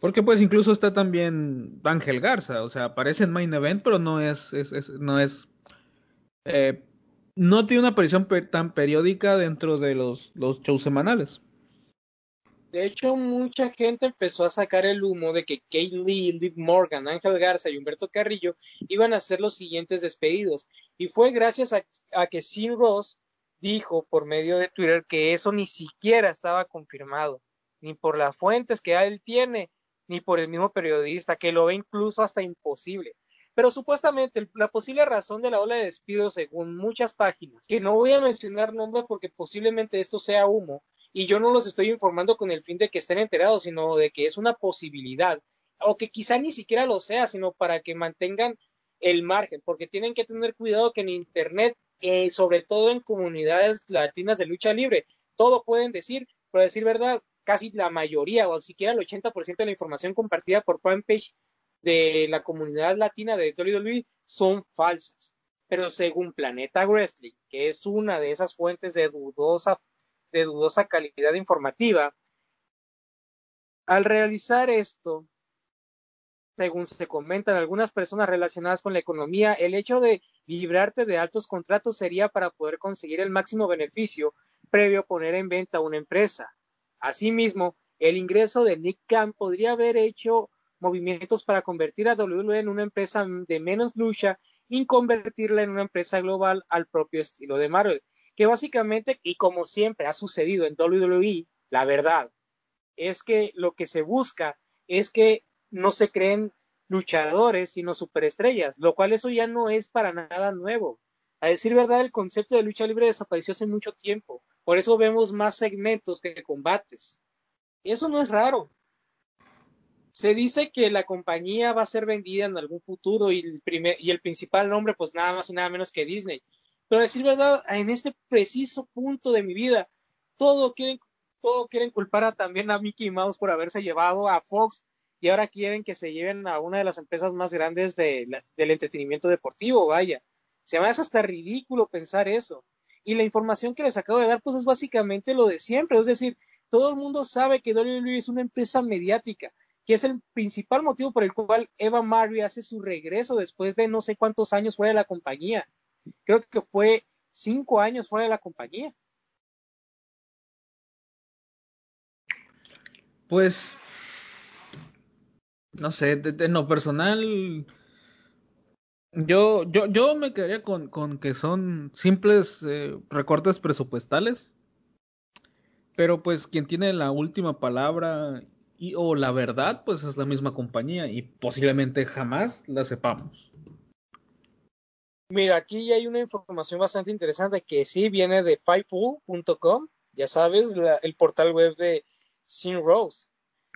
Porque pues incluso está también Ángel Garza, o sea, aparece en Main Event, pero no es, es, no es, eh, no tiene una aparición tan periódica dentro de los, los shows semanales. De hecho, mucha gente empezó a sacar el humo de que Kate Lee, Liv Morgan, Ángel Garza y Humberto Carrillo iban a ser los siguientes despedidos. Y fue gracias a, a que Sin Ross dijo por medio de Twitter que eso ni siquiera estaba confirmado, ni por las fuentes que él tiene, ni por el mismo periodista, que lo ve incluso hasta imposible. Pero supuestamente la posible razón de la ola de despidos, según muchas páginas, que no voy a mencionar nombres porque posiblemente esto sea humo, y yo no los estoy informando con el fin de que estén enterados, sino de que es una posibilidad, o que quizá ni siquiera lo sea, sino para que mantengan el margen, porque tienen que tener cuidado que en Internet, eh, sobre todo en comunidades latinas de lucha libre, todo pueden decir, pero decir verdad, casi la mayoría o siquiera el 80% de la información compartida por fanpage de la comunidad latina de WWE son falsas. Pero según Planeta Wrestling, que es una de esas fuentes de dudosa de dudosa calidad informativa. Al realizar esto, según se comentan algunas personas relacionadas con la economía, el hecho de librarte de altos contratos sería para poder conseguir el máximo beneficio previo a poner en venta una empresa. Asimismo, el ingreso de Nick Khan podría haber hecho movimientos para convertir a WWE en una empresa de menos lucha y convertirla en una empresa global al propio estilo de Marvel que básicamente, y como siempre ha sucedido en WWE, la verdad es que lo que se busca es que no se creen luchadores, sino superestrellas, lo cual eso ya no es para nada nuevo. A decir verdad, el concepto de lucha libre desapareció hace mucho tiempo. Por eso vemos más segmentos que combates. Y eso no es raro. Se dice que la compañía va a ser vendida en algún futuro y el, primer, y el principal nombre, pues nada más y nada menos que Disney. Pero decir verdad, en este preciso punto de mi vida, todo quieren, todo quieren culpar a, también a Mickey Mouse por haberse llevado a Fox y ahora quieren que se lleven a una de las empresas más grandes de, del entretenimiento deportivo, vaya. Se me hace hasta ridículo pensar eso. Y la información que les acabo de dar, pues es básicamente lo de siempre. Es decir, todo el mundo sabe que WWE es una empresa mediática, que es el principal motivo por el cual Eva Marie hace su regreso después de no sé cuántos años fuera de la compañía creo que fue cinco años fuera de la compañía. Pues, no sé, en lo personal, yo, yo, yo me quedaría con, con que son simples eh, recortes presupuestales, pero pues quien tiene la última palabra y, o la verdad, pues es la misma compañía y posiblemente jamás la sepamos. Mira, aquí ya hay una información bastante interesante que sí viene de Fightful.com, ya sabes, el portal web de Sin Rose.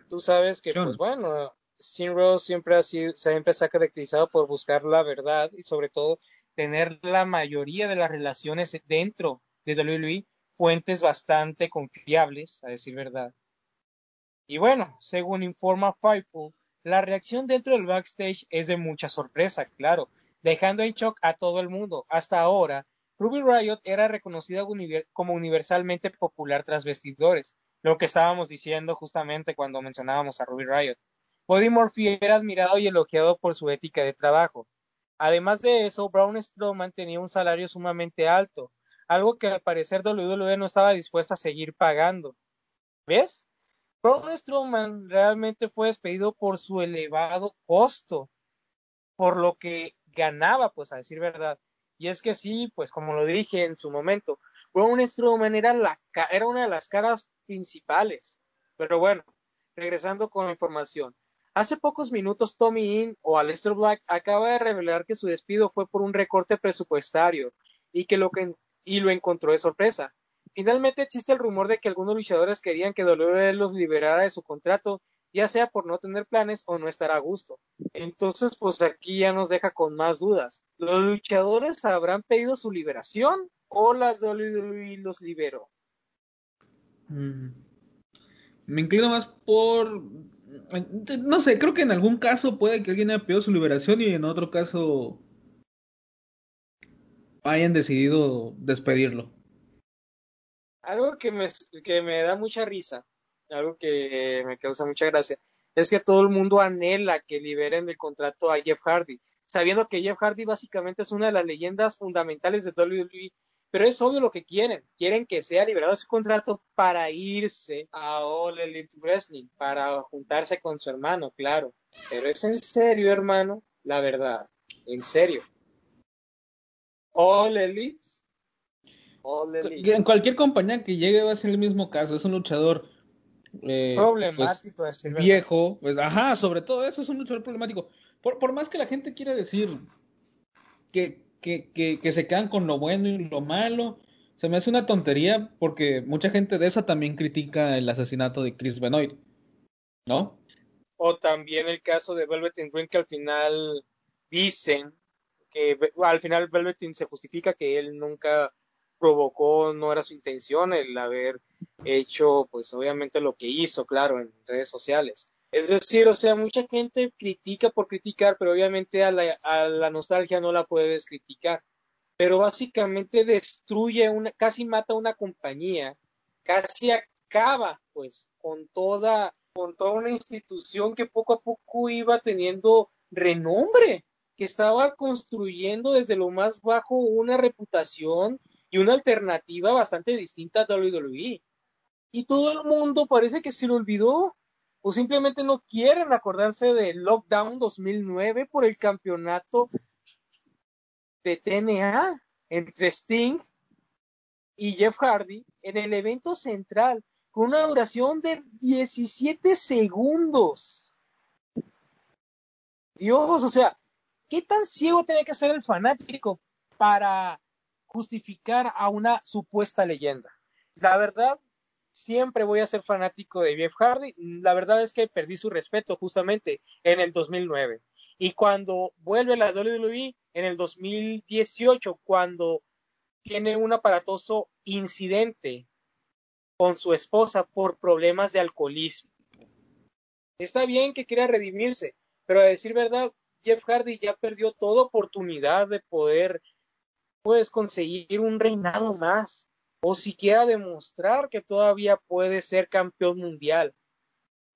Tú sabes que, pues bueno, Sin Rose siempre ha sido, siempre se ha caracterizado por buscar la verdad y sobre todo tener la mayoría de las relaciones dentro de WWE fuentes bastante confiables, a decir verdad. Y bueno, según informa Fightful, la reacción dentro del backstage es de mucha sorpresa, claro, dejando en shock a todo el mundo. Hasta ahora, Ruby Riot era reconocida como universalmente popular tras vestidores, lo que estábamos diciendo justamente cuando mencionábamos a Ruby Riot. Body Murphy era admirado y elogiado por su ética de trabajo. Además de eso, Braun Strowman tenía un salario sumamente alto, algo que al parecer WWE no estaba dispuesta a seguir pagando. ¿Ves? Braun Strowman realmente fue despedido por su elevado costo por lo que ganaba, pues a decir verdad. Y es que sí, pues como lo dije en su momento, Braun Strowman era una de las caras principales. Pero bueno, regresando con la información. Hace pocos minutos Tommy In o Aleister Black acaba de revelar que su despido fue por un recorte presupuestario y que lo que y lo encontró de sorpresa. Finalmente existe el rumor de que algunos luchadores querían que WWE los liberara de su contrato, ya sea por no tener planes o no estar a gusto. Entonces, pues aquí ya nos deja con más dudas. ¿Los luchadores habrán pedido su liberación o la WWE los liberó? Mm. Me inclino más por no sé, creo que en algún caso puede que alguien haya pedido su liberación y en otro caso hayan decidido despedirlo. Algo que me, que me da mucha risa, algo que me causa mucha gracia, es que todo el mundo anhela que liberen del contrato a Jeff Hardy, sabiendo que Jeff Hardy básicamente es una de las leyendas fundamentales de WWE pero es obvio lo que quieren. Quieren que sea liberado su contrato para irse a All Elite Wrestling, para juntarse con su hermano, claro. Pero es en serio, hermano, la verdad. En serio. All Elite. All Elite. En cualquier compañía que llegue va a ser el mismo caso. Es un luchador eh, problemático, pues, viejo. Pues, ajá, sobre todo eso es un luchador problemático. Por, por más que la gente quiera decir que que, que, se quedan con lo bueno y lo malo. Se me hace una tontería porque mucha gente de esa también critica el asesinato de Chris Benoit, ¿no? O también el caso de Velveteen Dream que al final dicen que al final Velveteen se justifica que él nunca provocó, no era su intención el haber hecho, pues obviamente lo que hizo, claro, en redes sociales. Es decir, o sea, mucha gente critica por criticar, pero obviamente a la, nostalgia no la puedes criticar. Pero básicamente destruye una, casi mata una compañía, casi acaba, pues, con toda, con toda una institución que poco a poco iba teniendo renombre, que estaba construyendo desde lo más bajo una reputación y una alternativa bastante distinta a WWE. Y todo el mundo parece que se lo olvidó o simplemente no quieren acordarse del Lockdown 2009 por el campeonato de TNA entre Sting y Jeff Hardy en el evento central con una duración de 17 segundos. Dios, o sea, ¿qué tan ciego tiene que ser el fanático para justificar a una supuesta leyenda? La verdad, siempre voy a ser fanático de Jeff Hardy. La verdad es que perdí su respeto justamente en el 2009. Y cuando vuelve a la WWE en el 2018, cuando tiene un aparatoso incidente con su esposa por problemas de alcoholismo. Está bien que quiera redimirse, pero a decir verdad, Jeff Hardy ya perdió toda oportunidad de poder pues conseguir un reinado más o siquiera demostrar que todavía puede ser campeón mundial.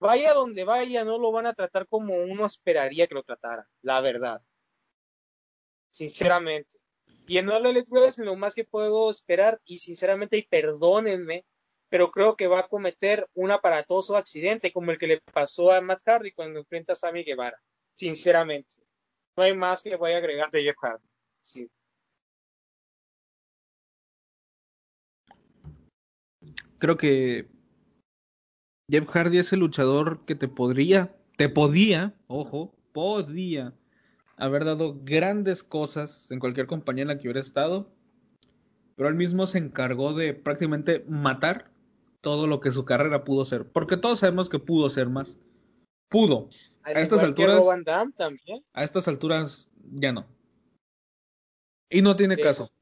Vaya donde vaya, no lo van a tratar como uno esperaría que lo tratara, la verdad. Sinceramente. Y en All Elite es lo más que puedo esperar, y sinceramente, y perdónenme, pero creo que va a cometer un aparatoso accidente como el que le pasó a Matt Hardy cuando enfrenta a Sammy Guevara. Sinceramente. No hay más que voy a agregar de Jeff Hardy. Sí. Creo que Jeff Hardy es el luchador que te podría, te podía, ojo, podía haber dado grandes cosas en cualquier compañía en la que hubiera estado, pero él mismo se encargó de prácticamente matar todo lo que su carrera pudo ser, porque todos sabemos que pudo ser más. Pudo. A estas alturas. también. A estas alturas ya no. Y no tiene caso.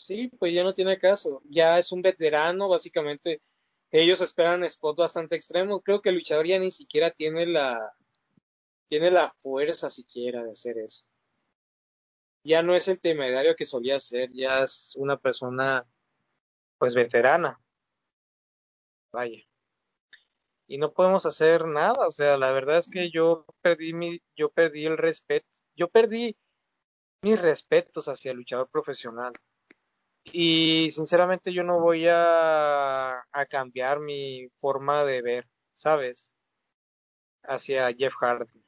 Sí, pues ya no tiene caso. Ya es un veterano, básicamente. Ellos esperan spot bastante extremos. Creo que el luchador ya ni siquiera tiene la tiene la fuerza siquiera de hacer eso. Ya no es el temerario que solía ser, ya es una persona pues veterana. Vaya. Y no podemos hacer nada, o sea, la verdad es que yo perdí mi yo perdí el respeto. Yo perdí mis respetos hacia el luchador profesional. Y sinceramente yo no voy a, a cambiar mi forma de ver, ¿sabes? Hacia Jeff Hardy.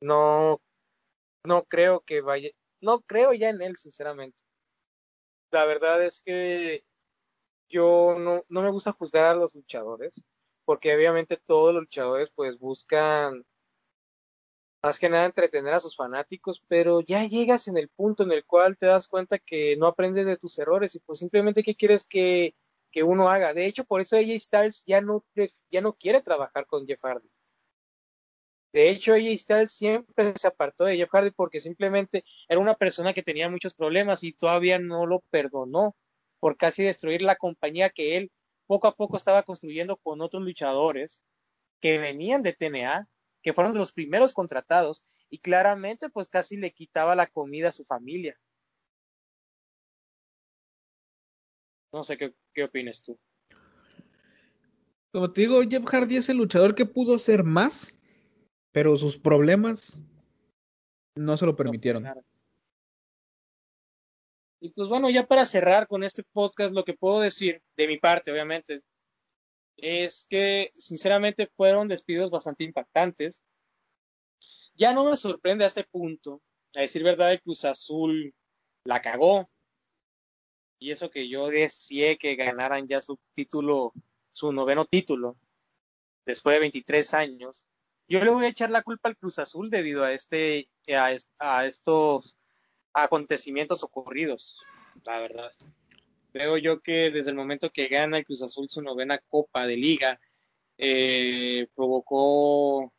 No, no creo que vaya, no creo ya en él, sinceramente. La verdad es que yo no, no me gusta juzgar a los luchadores, porque obviamente todos los luchadores pues buscan más que nada entretener a sus fanáticos, pero ya llegas en el punto en el cual te das cuenta que no aprendes de tus errores y pues simplemente qué quieres que, que uno haga. De hecho, por eso AJ Styles ya no, ya no quiere trabajar con Jeff Hardy. De hecho, AJ Styles siempre se apartó de Jeff Hardy porque simplemente era una persona que tenía muchos problemas y todavía no lo perdonó por casi destruir la compañía que él poco a poco estaba construyendo con otros luchadores que venían de TNA que fueron de los primeros contratados y claramente pues casi le quitaba la comida a su familia. No sé qué, qué opinas tú. Como te digo, Jeff Hardy es el luchador que pudo ser más, pero sus problemas no se lo permitieron. No, y pues bueno, ya para cerrar con este podcast, lo que puedo decir de mi parte, obviamente, es que sinceramente fueron despidos bastante impactantes. Ya no me sorprende a este punto. A decir verdad, el Cruz Azul la cagó. Y eso que yo deseé que ganaran ya su título, su noveno título, después de 23 años. Yo le voy a echar la culpa al Cruz Azul debido a este, a, a estos acontecimientos ocurridos, la verdad. Creo yo que desde el momento que gana el Cruz Azul su novena Copa de Liga, eh, provocó,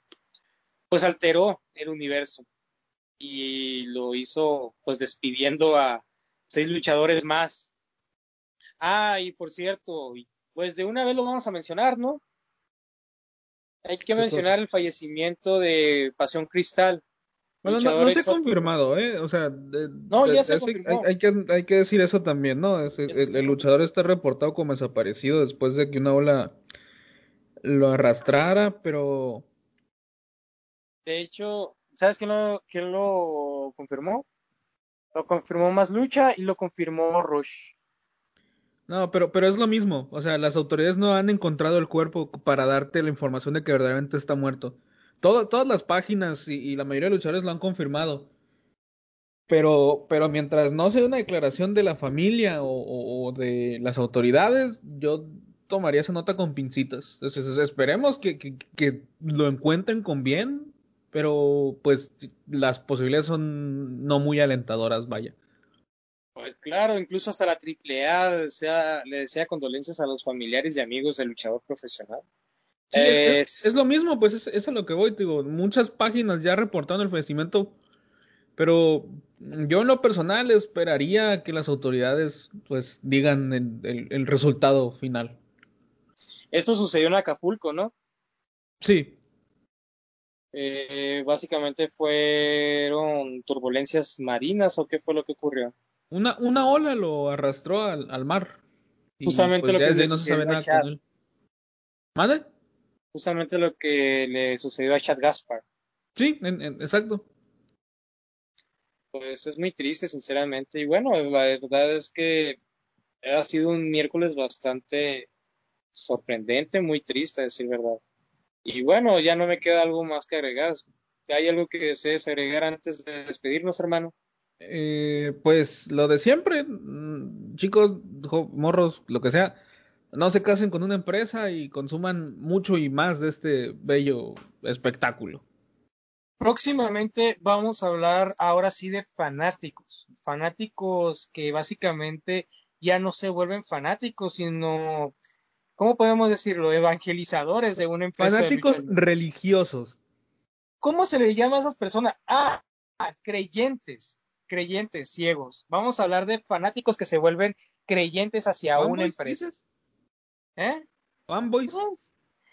pues alteró el universo y lo hizo pues despidiendo a seis luchadores más. Ah, y por cierto, pues de una vez lo vamos a mencionar, ¿no? Hay que mencionar el fallecimiento de Pasión Cristal, bueno, no, se ha confirmado, ¿eh? O sea, no, ya se confirmó. Hay, que, hay que decir eso también, ¿no? el, luchador está reportado como desaparecido después de que una ola lo arrastrara, pero... De hecho, ¿sabes quién lo, quién lo confirmó? Lo confirmó Más Lucha y lo confirmó Rush. No, pero, pero es lo mismo. O sea, las autoridades no han encontrado el cuerpo para darte la información de que verdaderamente está muerto todas las páginas y, la mayoría de luchadores lo han confirmado. Pero, pero mientras no sea una declaración de la familia o, de las autoridades, yo tomaría esa nota con pincitas. esperemos que, que, lo encuentren con bien, pero pues las posibilidades son no muy alentadoras, vaya. Pues claro, incluso hasta la AAA le desea condolencias a los familiares y amigos del luchador profesional es, lo mismo, pues es, es, a lo que voy, digo, muchas páginas ya reportaron el fallecimiento, pero yo en lo personal esperaría que las autoridades pues digan el, resultado final. Esto sucedió en Acapulco, ¿no? Sí. Eh, básicamente fueron turbulencias marinas o qué fue lo que ocurrió. Una, una ola lo arrastró al, mar. Justamente pues, lo que no se sabe nada con él. ¿Madre? Justamente lo que le sucedió a Chad Gaspar. Sí, exacto. Pues es muy triste, sinceramente. Y bueno, la verdad es que ha sido un miércoles bastante sorprendente, muy triste, a decir verdad. Y bueno, ya no me queda algo más que agregar. ¿Hay algo que desees agregar antes de despedirnos, hermano? Eh, pues lo de siempre, mm, chicos, morros, lo que sea, no se casen con una empresa y consuman mucho y más de este bello espectáculo. Próximamente vamos a hablar ahora sí de fanáticos, fanáticos que básicamente ya no se vuelven fanáticos, sino, ¿cómo podemos decirlo? Evangelizadores de una empresa. Fanáticos religiosos. ¿Cómo se le llama a esas personas? Ah, creyentes, creyentes ciegos. Vamos a hablar de fanáticos que se vuelven creyentes hacia una empresa. ¿Eh? Fanboy.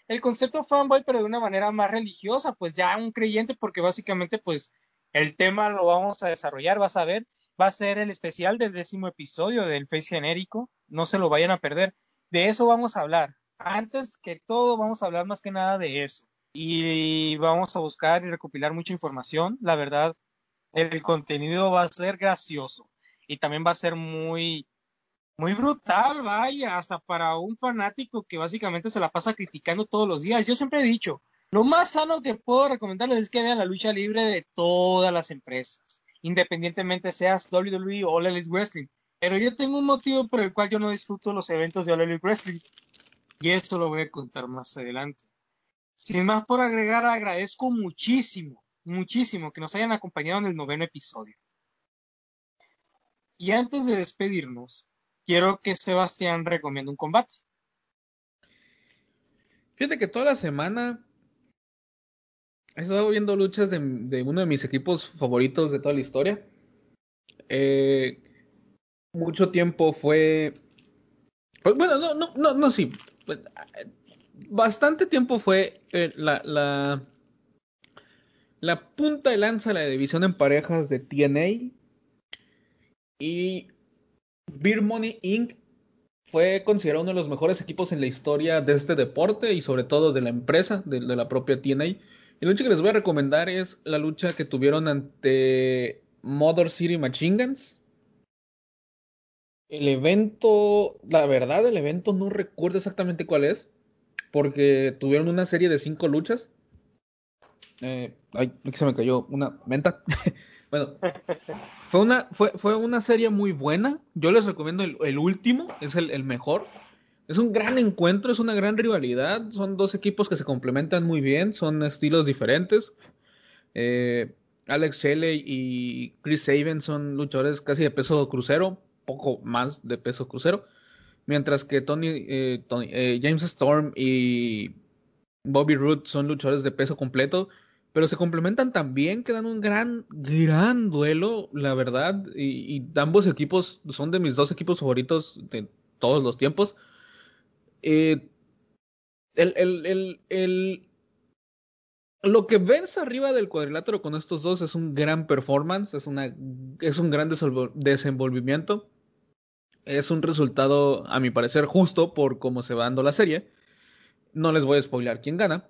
El concepto fanboy, pero de una manera más religiosa, pues ya un creyente, porque básicamente, pues, el tema lo vamos a desarrollar, vas a ver, va a ser el especial del décimo episodio del Face genérico, no se lo vayan a perder. De eso vamos a hablar. Antes que todo, vamos a hablar más que nada de eso. Y vamos a buscar y recopilar mucha información. La verdad, el contenido va a ser gracioso y también va a ser muy muy brutal, vaya, hasta para un fanático que básicamente se la pasa criticando todos los días. Yo siempre he dicho, Lo más sano que puedo recomendarles es que vean la lucha libre de todas las empresas, independientemente seas WWE o All Wrestling. Pero yo tengo un motivo por el cual yo no disfruto los eventos de All Elite Wrestling. Y esto lo voy a contar más adelante. Sin más por agregar, agradezco muchísimo, muchísimo que nos hayan acompañado en el noveno episodio. Y antes de despedirnos, quiero que Sebastián recomiende un combate. Fíjate que toda la semana he estado viendo luchas de, uno de mis equipos favoritos de toda la historia. Eh, mucho tiempo fue. Pues, bueno, no, no, no, no, sí. Bastante tiempo fue eh, la, la, la punta de lanza de la división en parejas de TNA. Y Beer Money Inc. fue considerado uno de los mejores equipos en la historia de este deporte y sobre todo de la empresa, de, la propia TNA. Y la lucha que les voy a recomendar es la lucha que tuvieron ante Mother City Machine Guns. El evento, la verdad, el evento no recuerdo exactamente cuál es, porque tuvieron una serie de cinco luchas. Eh, ay, aquí se me cayó una menta. Bueno, fue una, fue, fue una serie muy buena. Yo les recomiendo el, último, es el, mejor. Es un gran encuentro, es una gran rivalidad. Son dos equipos que se complementan muy bien, son estilos diferentes. Eh, Alex Shelley y Chris Saban son luchadores casi de peso crucero, poco más de peso crucero. Mientras que Tony, eh, eh, James Storm y Bobby Roode son luchadores de peso completo pero se complementan también, quedan un gran, gran duelo, la verdad, y, ambos equipos son de mis dos equipos favoritos de todos los tiempos. Eh, el, el, el, lo que ves arriba del cuadrilátero con estos dos es un gran performance, es, una, es un gran desenvolvimiento, es un resultado, a mi parecer, justo por cómo se va dando la serie. No les voy a spoilar quién gana.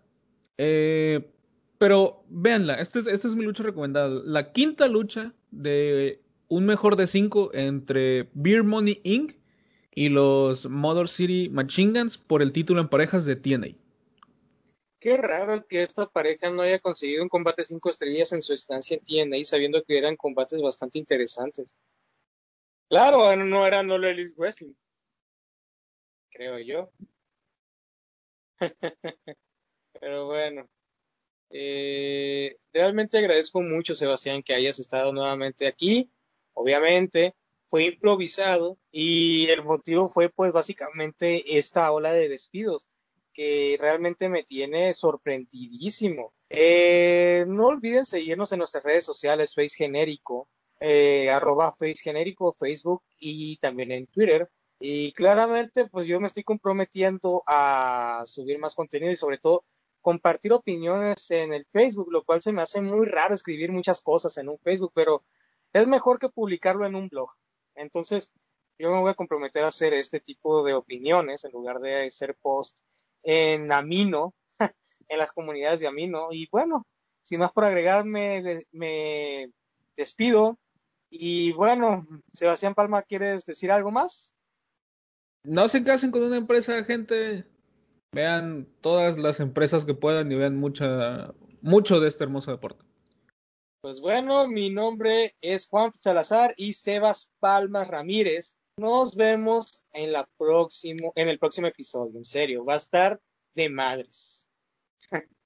Eh, pero véanla, esta es, esta es mi lucha recomendada. La quinta lucha de un mejor de cinco entre Beer Money Inc. y los Mother City Machine Guns por el título en parejas de TNA. Qué raro que esta pareja no haya conseguido un combate cinco estrellas en su estancia en TNA, sabiendo que eran combates bastante interesantes. Claro, no eran no Elite Wrestling. Creo yo. Pero bueno. Eh, realmente agradezco mucho, Sebastián, que hayas estado nuevamente aquí. Obviamente fue improvisado y el motivo fue pues básicamente esta ola de despidos que realmente me tiene sorprendidísimo. Eh, no olviden seguirnos en nuestras redes sociales, Face Genérico, eh, arroba Face Facebook y también en Twitter. Y claramente, pues yo me estoy comprometiendo a subir más contenido y sobre todo compartir opiniones en el Facebook, lo cual se me hace muy raro escribir muchas cosas en un Facebook, pero es mejor que publicarlo en un blog. Entonces, yo me voy a comprometer a hacer este tipo de opiniones en lugar de hacer post en Amino, en las comunidades de Amino. Y bueno, sin más por agregarme, me despido. Y bueno, Sebastián Palma, ¿quieres decir algo más? No se casen con una empresa, gente. Vean todas las empresas que puedan y vean mucha, mucho de este hermoso deporte. Pues bueno, mi nombre es Juan Salazar y Sebas Palmas Ramírez. Nos vemos en, la próximo, en el próximo episodio. En serio, va a estar de madres.